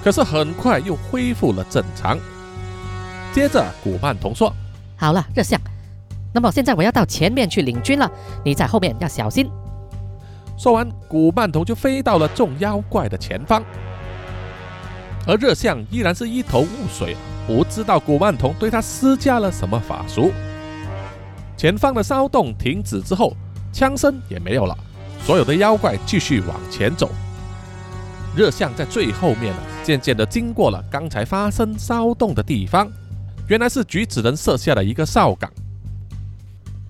可是很快又恢复了正常。接着，古曼童说：“好了，热相，那么现在我要到前面去领军了，你在后面要小心。”说完，古曼童就飞到了众妖怪的前方，而热像依然是一头雾水，不知道古曼童对他施加了什么法术。前方的骚动停止之后，枪声也没有了，所有的妖怪继续往前走。热像在最后面了，渐渐的经过了刚才发生骚动的地方，原来是橘子人设下的一个哨岗。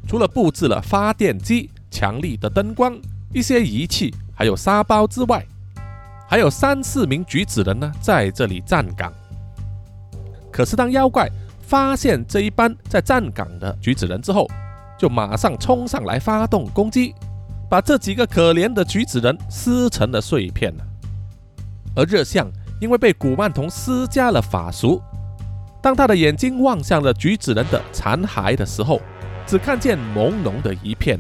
除了布置了发电机、强力的灯光、一些仪器，还有沙包之外，还有三四名举子人呢在这里站岗。可是当妖怪发现这一班在站岗的橘子人之后，就马上冲上来发动攻击，把这几个可怜的橘子人撕成了碎片。而热相因为被古曼童施加了法术，当他的眼睛望向了橘子人的残骸的时候，只看见朦胧的一片。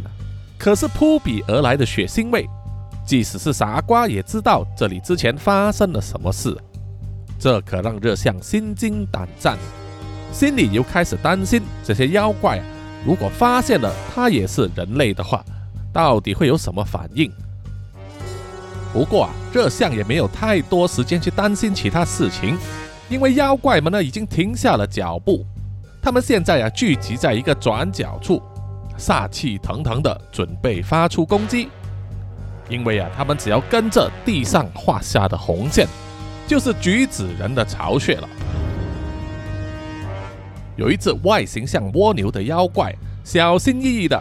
可是扑鼻而来的血腥味，即使是傻瓜也知道这里之前发生了什么事。这可让热相心惊胆战，心里又开始担心这些妖怪啊，如果发现了他也是人类的话，到底会有什么反应？不过啊，热相也没有太多时间去担心其他事情，因为妖怪们呢已经停下了脚步，他们现在啊聚集在一个转角处，煞气腾腾的准备发出攻击。因为啊，他们只要跟着地上画下的红线。就是橘子人的巢穴了。有一只外形像蜗牛的妖怪，小心翼翼的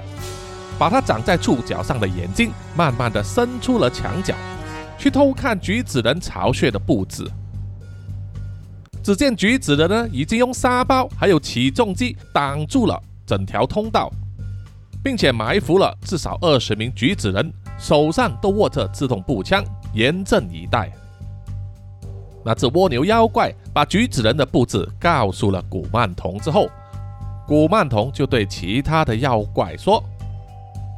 把它长在触角上的眼睛慢慢的伸出了墙角，去偷看橘子人巢穴的布置。只见橘子人呢，已经用沙包还有起重机挡住了整条通道，并且埋伏了至少二十名橘子人，手上都握着自动步枪，严阵以待。那只蜗牛妖怪把橘子人的布置告诉了古曼童之后，古曼童就对其他的妖怪说：“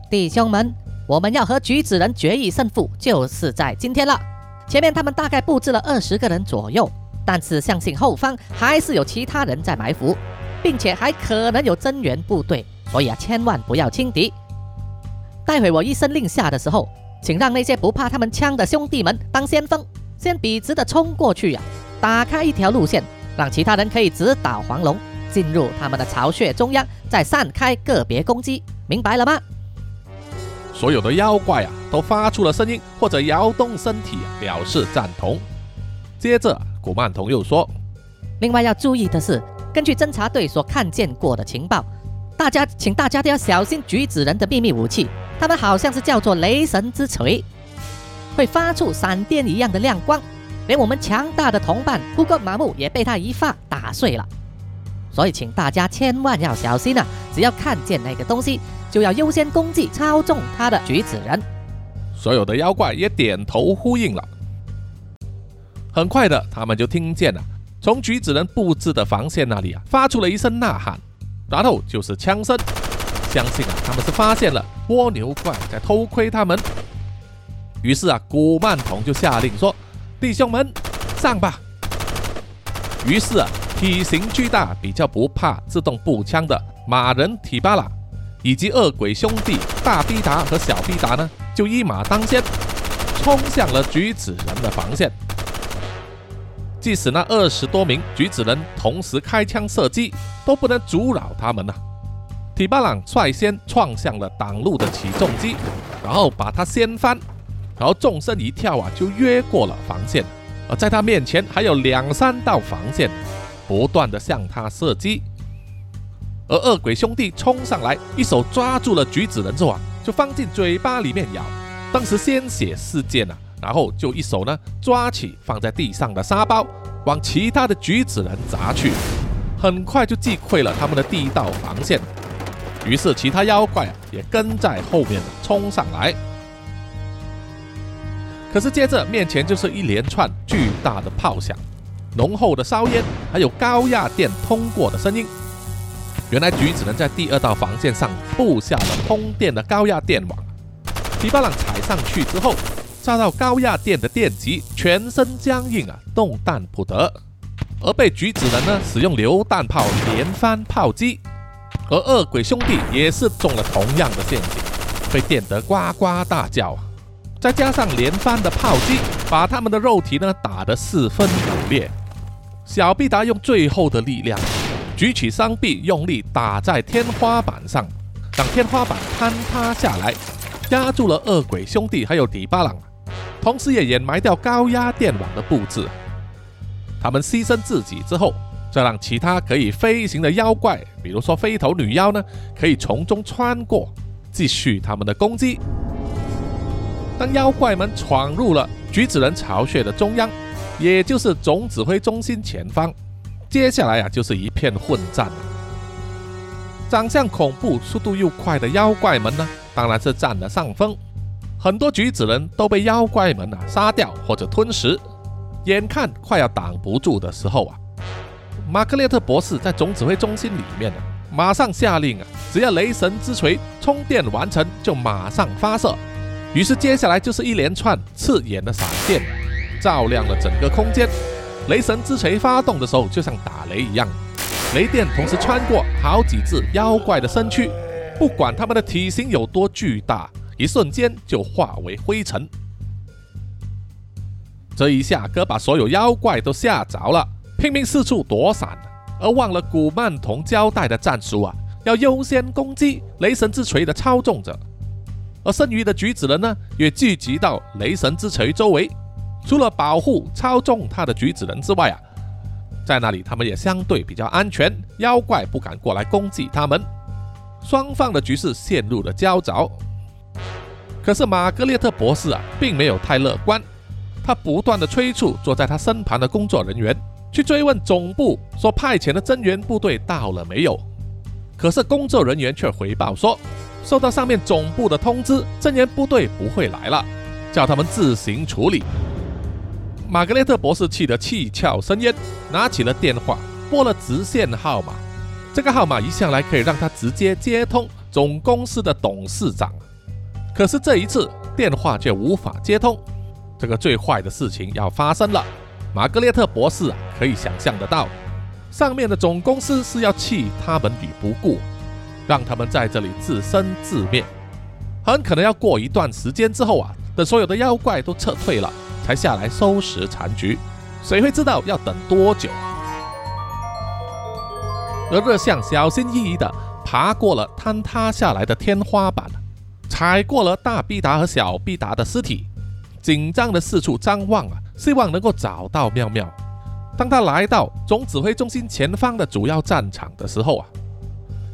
弟兄们，我们要和橘子人决一胜负，就是在今天了。前面他们大概布置了二十个人左右，但是相信后方还是有其他人在埋伏，并且还可能有增援部队，所以啊，千万不要轻敌。待会我一声令下的时候，请让那些不怕他们枪的兄弟们当先锋。”先笔直的冲过去呀，打开一条路线，让其他人可以直捣黄龙，进入他们的巢穴中央，再散开个别攻击，明白了吗？所有的妖怪啊，都发出了声音或者摇动身体表示赞同。接着，古曼童又说：“另外要注意的是，根据侦察队所看见过的情报，大家请大家都要小心举止人的秘密武器，他们好像是叫做雷神之锤。”会发出闪电一样的亮光，连我们强大的同伴布格马木也被他一发打碎了。所以，请大家千万要小心啊！只要看见那个东西，就要优先攻击操纵它的橘子人。所有的妖怪也点头呼应了。很快的，他们就听见了从橘子人布置的防线那里啊，发出了一声呐喊，然后就是枪声。相信啊，他们是发现了蜗牛怪在偷窥他们。于是啊，古曼童就下令说：“弟兄们，上吧！”于是啊，体型巨大、比较不怕自动步枪的马人提巴拉，以及恶鬼兄弟大逼达和小逼达呢，就一马当先，冲向了橘子人的防线。即使那二十多名橘子人同时开枪射击，都不能阻扰他们呐。提巴朗率先撞向了挡路的起重机，然后把他掀翻。然后纵身一跳啊，就越过了防线，而在他面前还有两三道防线，不断的向他射击。而恶鬼兄弟冲上来，一手抓住了橘子人之后啊，就放进嘴巴里面咬。当时鲜血四溅啊，然后就一手呢抓起放在地上的沙包，往其他的橘子人砸去，很快就击溃了他们的第一道防线。于是其他妖怪啊也跟在后面冲上来。可是接着面前就是一连串巨大的炮响，浓厚的烧烟，还有高压电通过的声音。原来橘子人在第二道防线上布下了通电的高压电网。皮巴朗踩上去之后，遭到高压电的电击，全身僵硬啊，动弹不得。而被橘子人呢使用榴弹炮连番炮击，而恶鬼兄弟也是中了同样的陷阱，被电得呱呱大叫。再加上连番的炮击，把他们的肉体呢打得四分五裂。小毕达用最后的力量，举起双臂，用力打在天花板上，让天花板坍塌下来，压住了恶鬼兄弟还有迪巴朗，同时也掩埋掉高压电网的布置。他们牺牲自己之后，这让其他可以飞行的妖怪，比如说飞头女妖呢，可以从中穿过，继续他们的攻击。当妖怪们闯入了橘子人巢穴的中央，也就是总指挥中心前方，接下来啊就是一片混战了。长相恐怖、速度又快的妖怪们呢，当然是占了上风。很多橘子人都被妖怪们啊杀掉或者吞食，眼看快要挡不住的时候啊，马克列特博士在总指挥中心里面啊，马上下令啊，只要雷神之锤充电完成，就马上发射。于是接下来就是一连串刺眼的闪电，照亮了整个空间。雷神之锤发动的时候，就像打雷一样，雷电同时穿过好几只妖怪的身躯，不管他们的体型有多巨大。一瞬间就化为灰尘。这一下，哥把所有妖怪都吓着了，拼命四处躲闪，而忘了古曼童交代的战术啊，要优先攻击雷神之锤的操纵者。而剩余的橘子人呢，也聚集到雷神之锤周围，除了保护操纵他的橘子人之外啊，在那里他们也相对比较安全，妖怪不敢过来攻击他们。双方的局势陷入了焦灼。可是玛格列特博士啊，并没有太乐观。他不断的催促坐在他身旁的工作人员，去追问总部所派遣的增援部队到了没有。可是工作人员却回报说，收到上面总部的通知，增援部队不会来了，叫他们自行处理。玛格列特博士气得气窍生烟，拿起了电话，拨了直线号码。这个号码一向来可以让他直接接通总公司的董事长。可是这一次电话却无法接通，这个最坏的事情要发生了。玛格列特博士，可以想象得到，上面的总公司是要弃他们于不顾，让他们在这里自生自灭。很可能要过一段时间之后啊，等所有的妖怪都撤退了，才下来收拾残局。谁会知道要等多久？而热象小心翼翼地爬过了坍塌下来的天花板。踩过了大毕达和小毕达的尸体，紧张的四处张望啊，希望能够找到妙妙。当他来到总指挥中心前方的主要战场的时候啊，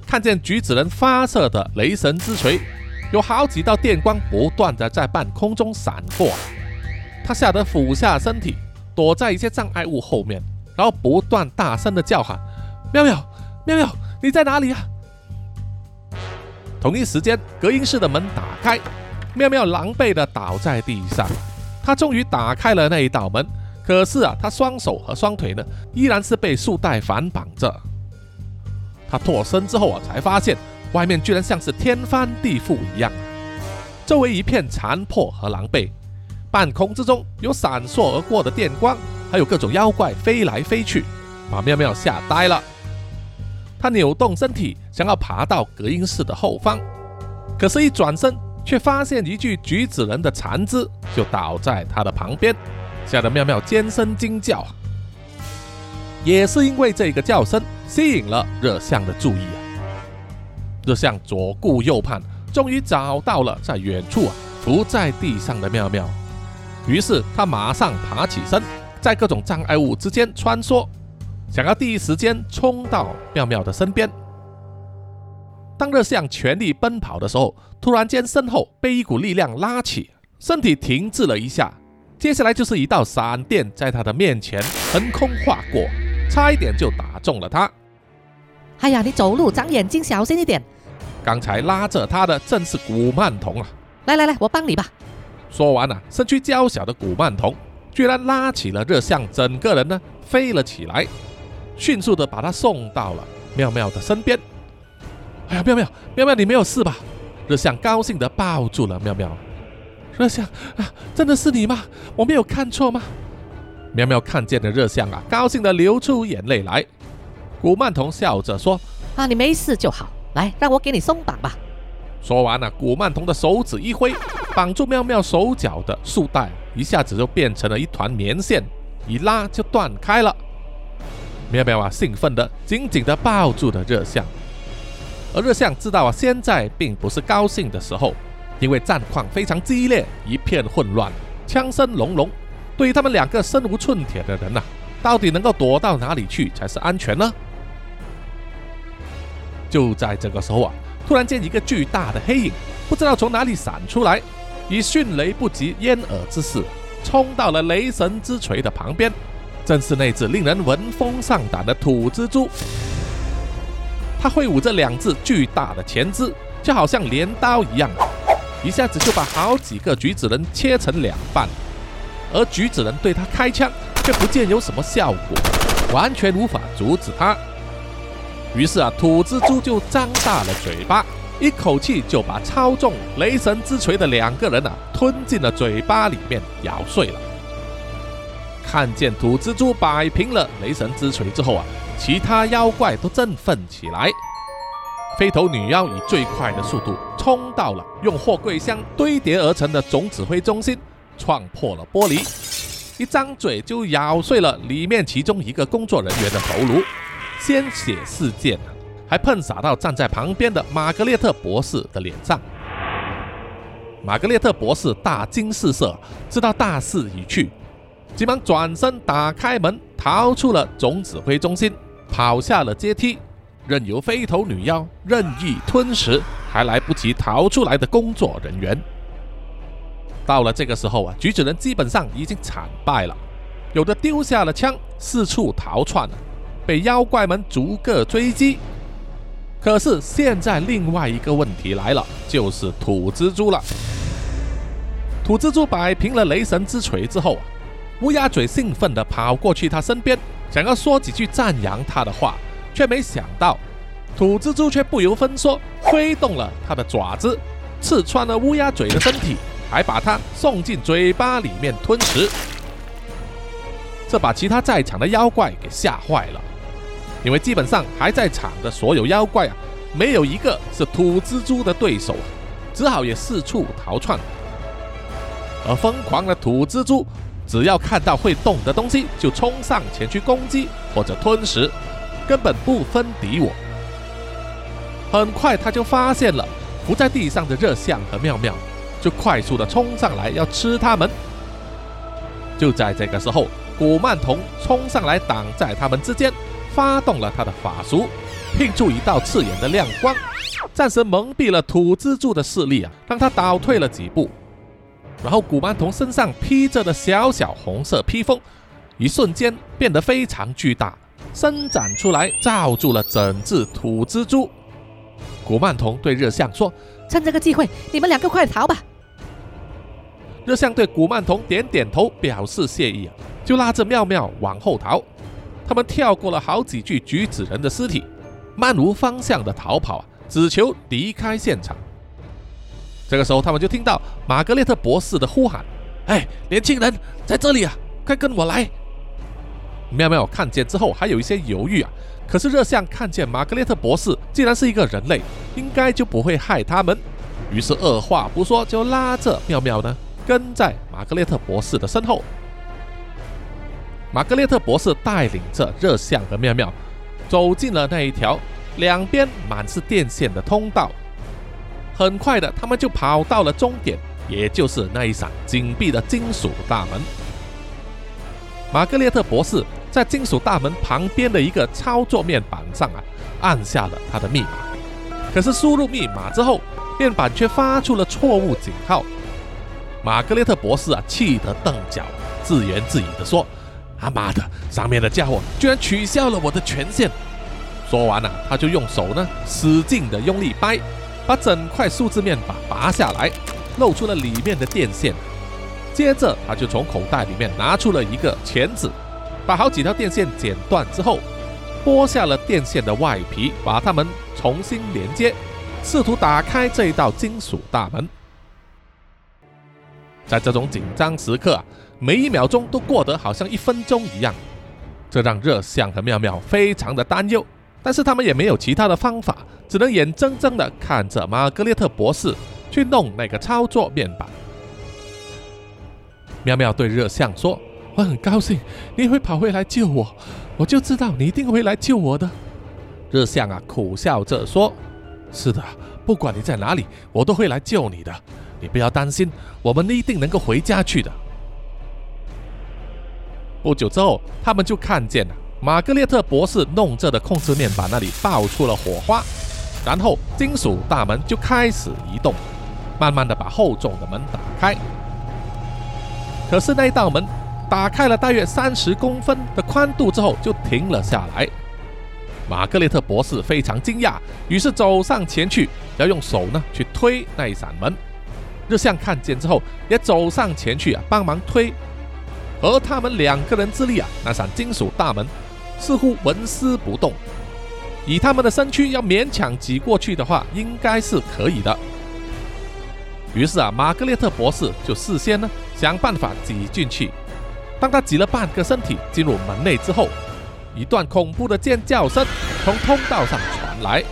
看见橘子人发射的雷神之锤，有好几道电光不断的在半空中闪过，他吓得俯下身体，躲在一些障碍物后面，然后不断大声的叫喊：“妙妙，妙妙，你在哪里啊？”同一时间，隔音室的门打开，妙妙狼狈的倒在地上。他终于打开了那一道门，可是啊，他双手和双腿呢，依然是被束带反绑着。他脱身之后啊，才发现外面居然像是天翻地覆一样，周围一片残破和狼狈。半空之中有闪烁而过的电光，还有各种妖怪飞来飞去，把妙妙吓呆了。他扭动身体，想要爬到隔音室的后方，可是，一转身却发现一具橘子人的残肢就倒在他的旁边，吓得妙妙尖声惊叫。也是因为这个叫声吸引了热象的注意啊！热象左顾右盼，终于找到了在远处啊伏在地上的妙妙，于是他马上爬起身，在各种障碍物之间穿梭。想要第一时间冲到妙妙的身边。当热象全力奔跑的时候，突然间身后被一股力量拉起，身体停滞了一下。接下来就是一道闪电在他的面前横空划过，差一点就打中了他。哎呀，你走路长眼睛，小心一点！刚才拉着他的正是古曼童啊！来来来，我帮你吧。说完了，身躯娇小的古曼童居然拉起了热象，整个人呢飞了起来。迅速的把他送到了妙妙的身边。哎呀，妙妙，妙妙，你没有事吧？热象高兴的抱住了妙妙。热象啊，真的是你吗？我没有看错吗？妙妙看见了热象啊，高兴的流出眼泪来。古曼童笑着说：“啊，你没事就好。来，让我给你松绑吧。”说完了，古曼童的手指一挥，绑住妙妙手脚的束带一下子就变成了一团棉线，一拉就断开了。妙妙啊，兴奋的紧紧的抱住了热象，而热象知道啊，现在并不是高兴的时候，因为战况非常激烈，一片混乱，枪声隆隆，对于他们两个身无寸铁的人呐，到底能够躲到哪里去才是安全呢？就在这个时候啊，突然间一个巨大的黑影不知道从哪里闪出来，以迅雷不及掩耳之势冲到了雷神之锤的旁边，正是那只令人闻风丧胆的土蜘蛛。他挥舞着两只巨大的前肢，就好像镰刀一样，一下子就把好几个橘子人切成两半。而橘子人对他开枪，却不见有什么效果，完全无法阻止他。于是啊，土蜘蛛就张大了嘴巴，一口气就把操纵雷神之锤的两个人啊吞进了嘴巴里面，咬碎了。看见土蜘蛛摆平了雷神之锤之后啊。其他妖怪都振奋起来，飞头女妖以最快的速度冲到了用货柜箱堆叠而成的总指挥中心，撞破了玻璃，一张嘴就咬碎了里面其中一个工作人员的头颅，鲜血四溅，还喷洒到站在旁边的玛格丽特博士的脸上。玛格丽特博士大惊失色，知道大势已去，急忙转身打开门，逃出了总指挥中心。跑下了阶梯，任由飞头女妖任意吞食还来不及逃出来的工作人员。到了这个时候啊，橘子人基本上已经惨败了，有的丢下了枪四处逃窜了，被妖怪们逐个追击。可是现在另外一个问题来了，就是土蜘蛛了。土蜘蛛摆平了雷神之锤之后，乌鸦嘴兴奋地跑过去他身边。想要说几句赞扬他的话，却没想到土蜘蛛却不由分说挥动了他的爪子，刺穿了乌鸦嘴的身体，还把它送进嘴巴里面吞食。这把其他在场的妖怪给吓坏了，因为基本上还在场的所有妖怪啊，没有一个是土蜘蛛的对手，只好也四处逃窜。而疯狂的土蜘蛛。只要看到会动的东西，就冲上前去攻击或者吞食，根本不分敌我。很快他就发现了伏在地上的热象和妙妙，就快速的冲上来要吃他们。就在这个时候，古曼童冲上来挡在他们之间，发动了他的法术，拼出一道刺眼的亮光，暂时蒙蔽了土蜘蛛的视力啊，让他倒退了几步。然后古曼童身上披着的小小红色披风，一瞬间变得非常巨大，伸展出来罩住了整只土蜘蛛。古曼童对热象说：“趁这个机会，你们两个快逃吧！”热象对古曼童点点头，表示谢意，就拉着妙妙往后逃。他们跳过了好几具橘子人的尸体，漫无方向的逃跑啊，只求离开现场。这个时候，他们就听到玛格丽特博士的呼喊：“哎，年轻人，在这里啊，快跟我来！”妙妙看见之后还有一些犹豫啊，可是热象看见玛格丽特博士既然是一个人类，应该就不会害他们，于是二话不说就拉着妙妙呢跟在玛格丽特博士的身后。玛格丽特博士带领着热象和妙妙走进了那一条两边满是电线的通道。很快的，他们就跑到了终点，也就是那一扇紧闭的金属大门。玛格丽特博士在金属大门旁边的一个操作面板上啊，按下了他的密码。可是输入密码之后，面板却发出了错误警号。玛格丽特博士啊，气得蹬脚，自言自语的说：“他妈的，上面的家伙居然取消了我的权限！”说完了，他就用手呢，使劲的用力掰。把整块数字面板拔下来，露出了里面的电线。接着，他就从口袋里面拿出了一个钳子，把好几条电线剪断之后，剥下了电线的外皮，把它们重新连接，试图打开这一道金属大门。在这种紧张时刻啊，每一秒钟都过得好像一分钟一样，这让热象和妙妙非常的担忧。但是他们也没有其他的方法，只能眼睁睁地看着玛格丽特博士去弄那个操作面板。妙妙对热象说：“我很高兴你会跑回来救我，我就知道你一定会来救我的。”热象啊，苦笑着说：“是的，不管你在哪里，我都会来救你的。你不要担心，我们一定能够回家去的。”不久之后，他们就看见了玛格列特博士弄着的控制面板那里爆出了火花，然后金属大门就开始移动，慢慢的把厚重的门打开。可是那道门打开了大约三十公分的宽度之后，就停了下来。玛格列特博士非常惊讶，于是走上前去，要用手呢去推那一扇门。日向看见之后，也走上前去啊，帮忙推。而他们两个人之力啊，那扇金属大门似乎纹丝不动。以他们的身躯要勉强挤过去的话，应该是可以的。于是啊，玛格列特博士就事先呢想办法挤进去。当他挤了半个身体进入门内之后，一段恐怖的尖叫声从通道上传来，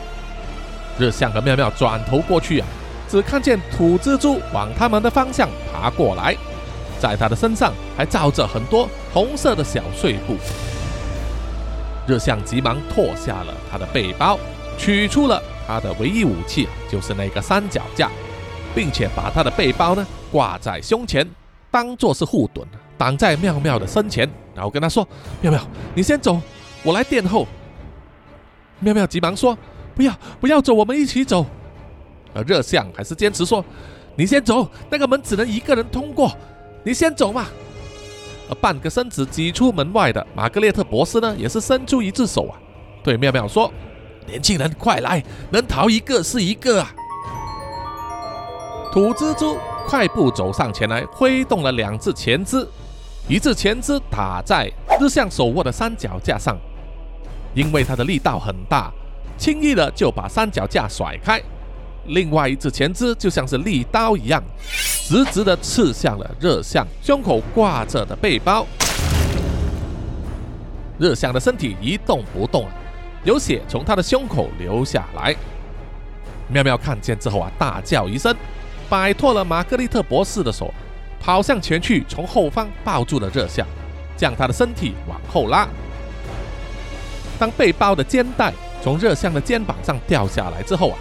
日向和妙妙转头过去啊，只看见土蜘蛛往他们的方向爬过来，在他的身上还罩着很多红色的小碎布。日向急忙脱下了他的背包，取出了他的唯一武器，就是那个三脚架，并且把他的背包呢挂在胸前，当做是护盾。挡在妙妙的身前，然后跟他说：“妙妙，你先走，我来殿后。”妙妙急忙说：“不要，不要走，我们一起走。”而热相还是坚持说：“你先走，那个门只能一个人通过，你先走嘛。”而半个身子挤出门外的玛格列特博士呢，也是伸出一只手啊，对妙妙说：“年轻人，快来，能逃一个是一个啊！”土蜘蛛快步走上前来，挥动了两只前肢。一只前肢打在日向手握的三脚架上，因为它的力道很大，轻易的就把三脚架甩开。另外一只前肢就像是利刀一样，直直的刺向了热向胸口挂着的背包。热向的身体一动不动啊，有血从他的胸口流下来。妙妙看见之后啊，大叫一声，摆脱了玛格丽特博士的手。跑向前去，从后方抱住了热像，将他的身体往后拉。当背包的肩带从热像的肩膀上掉下来之后啊，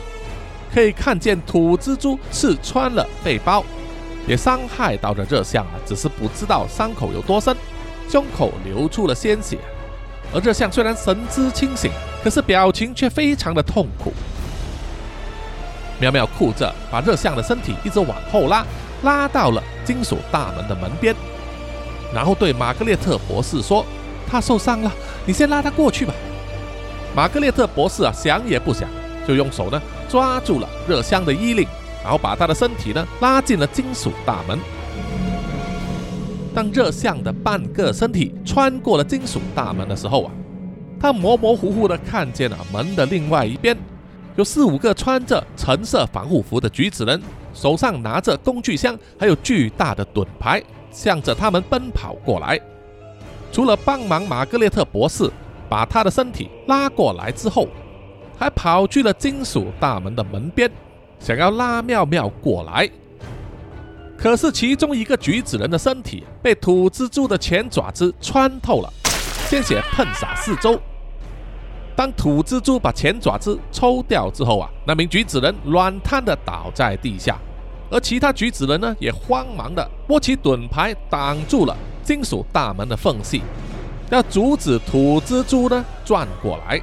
可以看见土蜘蛛刺穿了背包，也伤害到了热像啊，只是不知道伤口有多深，胸口流出了鲜血。而热像虽然神志清醒，可是表情却非常的痛苦。妙妙哭着把热像的身体一直往后拉。拉到了金属大门的门边，然后对玛格列特博士说：“他受伤了，你先拉他过去吧。”玛格列特博士啊，想也不想，就用手呢抓住了热香的衣领，然后把他的身体呢拉进了金属大门。当热香的半个身体穿过了金属大门的时候啊，他模模糊糊的看见了门的另外一边。有四五个穿着橙色防护服的橘子人，手上拿着工具箱，还有巨大的盾牌，向着他们奔跑过来。除了帮忙玛格列特博士把他的身体拉过来之后，还跑去了金属大门的门边，想要拉妙妙过来。可是其中一个橘子人的身体被土蜘蛛的前爪子穿透了，鲜血喷洒四周。当土蜘蛛把前爪子抽掉之后啊，那名橘子人软瘫的倒在地下，而其他橘子人呢也慌忙的握起盾牌挡住了金属大门的缝隙，要阻止土蜘蛛呢转过来。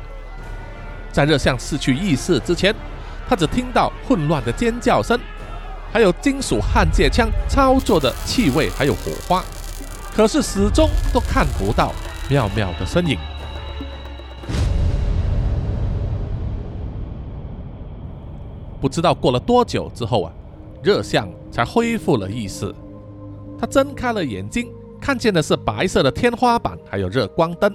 在热像失去意识之前，他只听到混乱的尖叫声，还有金属焊接枪操作的气味，还有火花，可是始终都看不到妙妙的身影。不知道过了多久之后啊，热像才恢复了意识。他睁开了眼睛，看见的是白色的天花板，还有热光灯。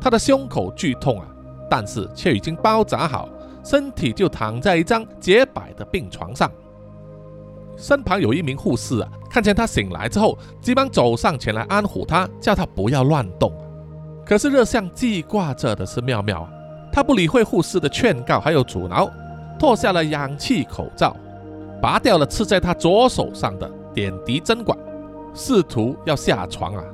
他的胸口剧痛啊，但是却已经包扎好，身体就躺在一张洁白的病床上。身旁有一名护士啊，看见他醒来之后，急忙走上前来安抚他，叫他不要乱动。可是热像记挂着的是妙妙啊，他不理会护士的劝告还有阻挠。脱下了氧气口罩，拔掉了刺在他左手上的点滴针管，试图要下床啊！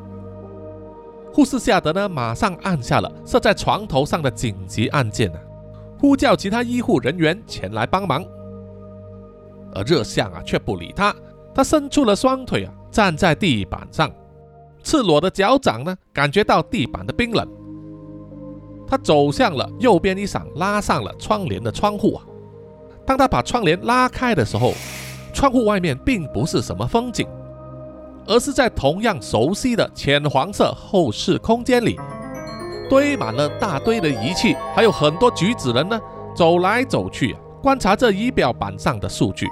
护士吓得呢，马上按下了设在床头上的紧急按键啊，呼叫其他医护人员前来帮忙。而热像啊却不理他，他伸出了双腿啊，站在地板上，赤裸的脚掌呢，感觉到地板的冰冷。他走向了右边一扇拉上了窗帘的窗户啊。当他把窗帘拉开的时候，窗户外面并不是什么风景，而是在同样熟悉的浅黄色后视空间里，堆满了大堆的仪器，还有很多举子人呢，走来走去，观察着仪表板上的数据。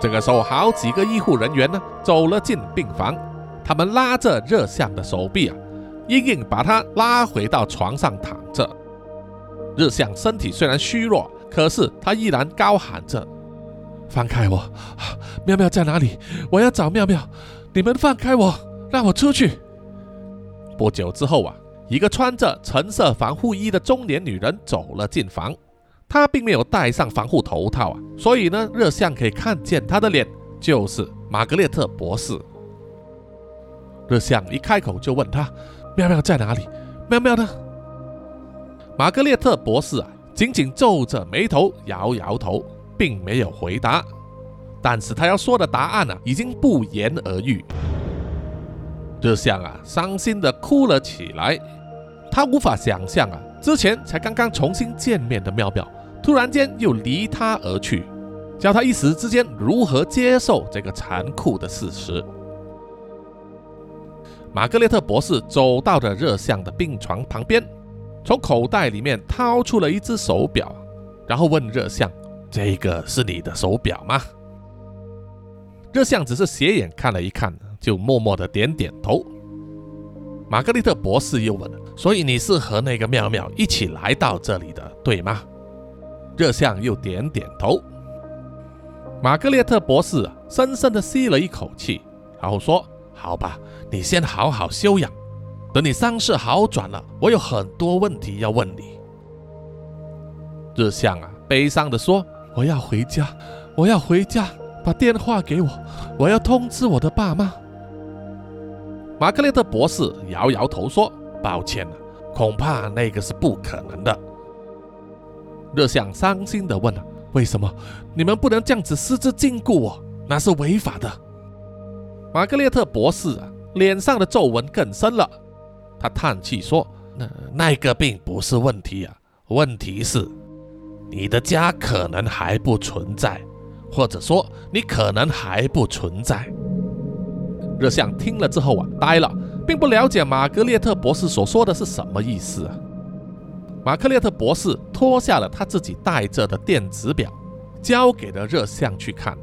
这个时候，好几个医护人员呢，走了进病房，他们拉着热相的手臂啊，硬硬把他拉回到床上躺着。热相身体虽然虚弱，可是他依然高喊着。放开我！妙妙在哪里？我要找妙妙！你们放开我，让我出去！不久之后啊，一个穿着橙色防护衣的中年女人走了进房。她并没有戴上防护头套啊，所以呢，热像可以看见她的脸，就是玛格丽特博士。热像一开口就问她：“妙妙在哪里？妙妙呢？”玛格丽特博士啊，紧紧皱着眉头，摇摇头。并没有回答，但是他要说的答案呢，已经不言而喻。热相啊，伤心的哭了起来。他无法想象啊，之前才刚刚重新见面的妙妙，突然间又离他而去，叫他一时之间如何接受这个残酷的事实。玛格列特博士走到了热相的病床旁边，从口袋里面掏出了一只手表，然后问热相。这个是你的手表吗？热相只是斜眼看了一看，就默默的点点头。玛格丽特博士又问：“所以你是和那个妙妙一起来到这里的，对吗？”热相又点点头。玛格丽特博士深深的吸了一口气，然后说：“好吧，你先好好休养，等你伤势好转了，我有很多问题要问你。”热相啊，悲伤的说。我要回家，我要回家，把电话给我，我要通知我的爸妈。玛格丽特博士摇摇头说：“抱歉了，恐怕那个是不可能的。”热相伤心地问：“为什么你们不能这样子私自禁锢我？那是违法的。”玛格丽特博士啊，脸上的皱纹更深了，他叹气说：“那那个并不是问题啊，问题是……”你的家可能还不存在，或者说你可能还不存在。热相听了之后啊，呆了，并不了解玛格丽特博士所说的是什么意思啊。玛格丽特博士脱下了他自己带着的电子表，交给了热相去看。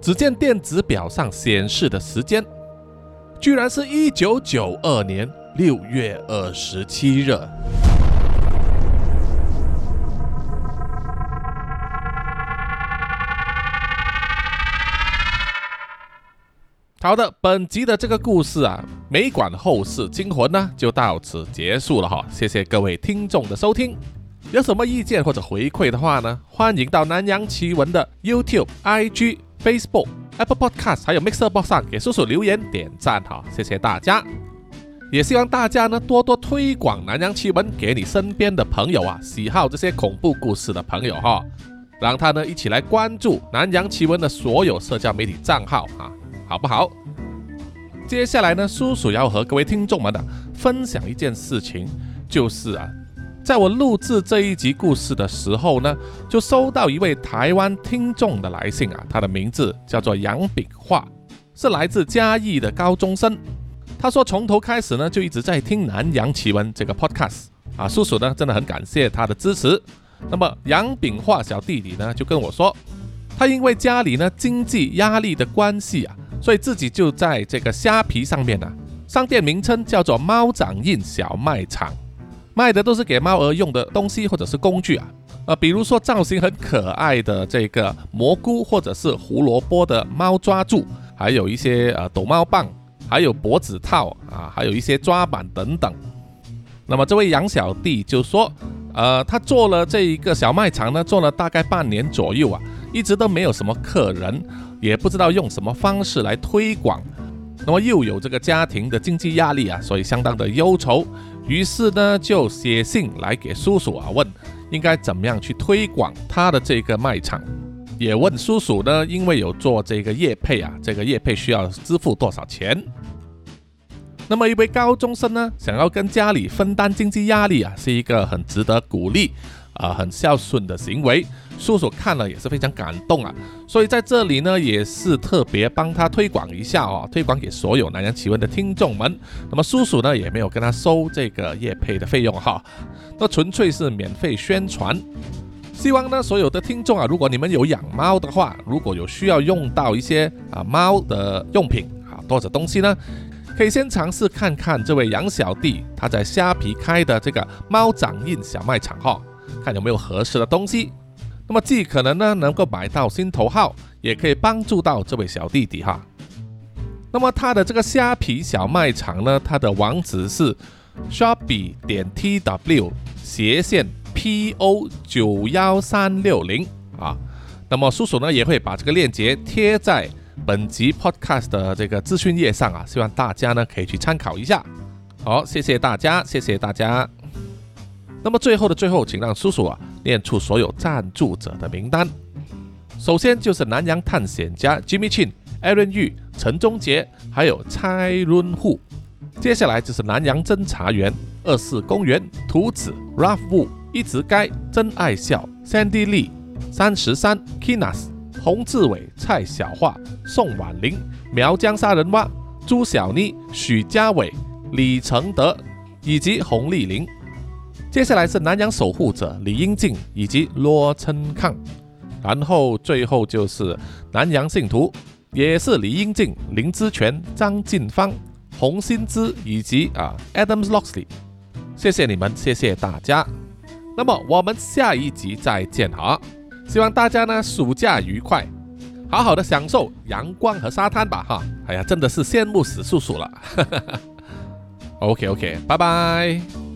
只见电子表上显示的时间，居然是一九九二年六月二十七日。好的，本集的这个故事啊，美馆后世惊魂呢，就到此结束了哈。谢谢各位听众的收听，有什么意见或者回馈的话呢，欢迎到南洋奇闻的 YouTube、IG、Facebook、Apple Podcast 还有 Mixer Box 上给叔叔留言点赞哈。谢谢大家，也希望大家呢多多推广南洋奇闻给你身边的朋友啊，喜好这些恐怖故事的朋友哈，让他呢一起来关注南洋奇闻的所有社交媒体账号啊。好不好？接下来呢，叔叔要和各位听众们的分享一件事情，就是啊，在我录制这一集故事的时候呢，就收到一位台湾听众的来信啊，他的名字叫做杨炳化，是来自嘉义的高中生。他说从头开始呢，就一直在听南洋奇闻这个 podcast 啊，叔叔呢真的很感谢他的支持。那么杨炳化小弟弟呢，就跟我说，他因为家里呢经济压力的关系啊。所以自己就在这个虾皮上面呢，商店名称叫做“猫掌印小卖场”，卖的都是给猫儿用的东西或者是工具啊，呃，比如说造型很可爱的这个蘑菇或者是胡萝卜的猫抓住，还有一些呃抖猫棒，还有脖子套啊，还有一些抓板等等。那么这位杨小弟就说，呃，他做了这一个小卖场呢，做了大概半年左右啊，一直都没有什么客人。也不知道用什么方式来推广，那么又有这个家庭的经济压力啊，所以相当的忧愁。于是呢，就写信来给叔叔啊，问应该怎么样去推广他的这个卖场，也问叔叔呢，因为有做这个业配啊，这个业配需要支付多少钱？那么一位高中生呢，想要跟家里分担经济压力啊，是一个很值得鼓励啊，很孝顺的行为。叔叔看了也是非常感动啊，所以在这里呢，也是特别帮他推广一下哦，推广给所有南洋奇闻的听众们。那么叔叔呢，也没有跟他收这个业配的费用哈，那纯粹是免费宣传。希望呢，所有的听众啊，如果你们有养猫的话，如果有需要用到一些啊猫的用品啊或者东西呢，可以先尝试看看这位杨小弟他在虾皮开的这个猫掌印小卖场哈，看有没有合适的东西。那么既可能呢能够买到心头好，也可以帮助到这位小弟弟哈。那么他的这个虾皮小卖场呢，它的网址是 shopee 点 tw 斜线 po 九幺三六零啊。那么叔叔呢也会把这个链接贴在本集 podcast 的这个资讯页上啊，希望大家呢可以去参考一下。好，谢谢大家，谢谢大家。那么最后的最后，请让叔叔啊。念出所有赞助者的名单。首先就是南洋探险家 Jimmy Chin、Aaron Yu、陈忠杰，还有蔡润户。接下来就是南洋侦查员二四公园图子 Ralph Wu、一直该真爱笑 Sandy Lee、三十三 Kinas、洪志伟、蔡小桦、宋婉玲、苗疆杀人蛙、朱小妮、许家伟、李承德以及洪丽玲。接下来是南洋守护者李英静以及罗琛康，然后最后就是南洋信徒，也是李英静、林之权、张晋芳、洪新之以及啊 Adams Loxley，谢谢你们，谢谢大家。那么我们下一集再见哈，希望大家呢暑假愉快，好好的享受阳光和沙滩吧哈。哎呀，真的是羡慕死叔叔了。OK OK，拜拜。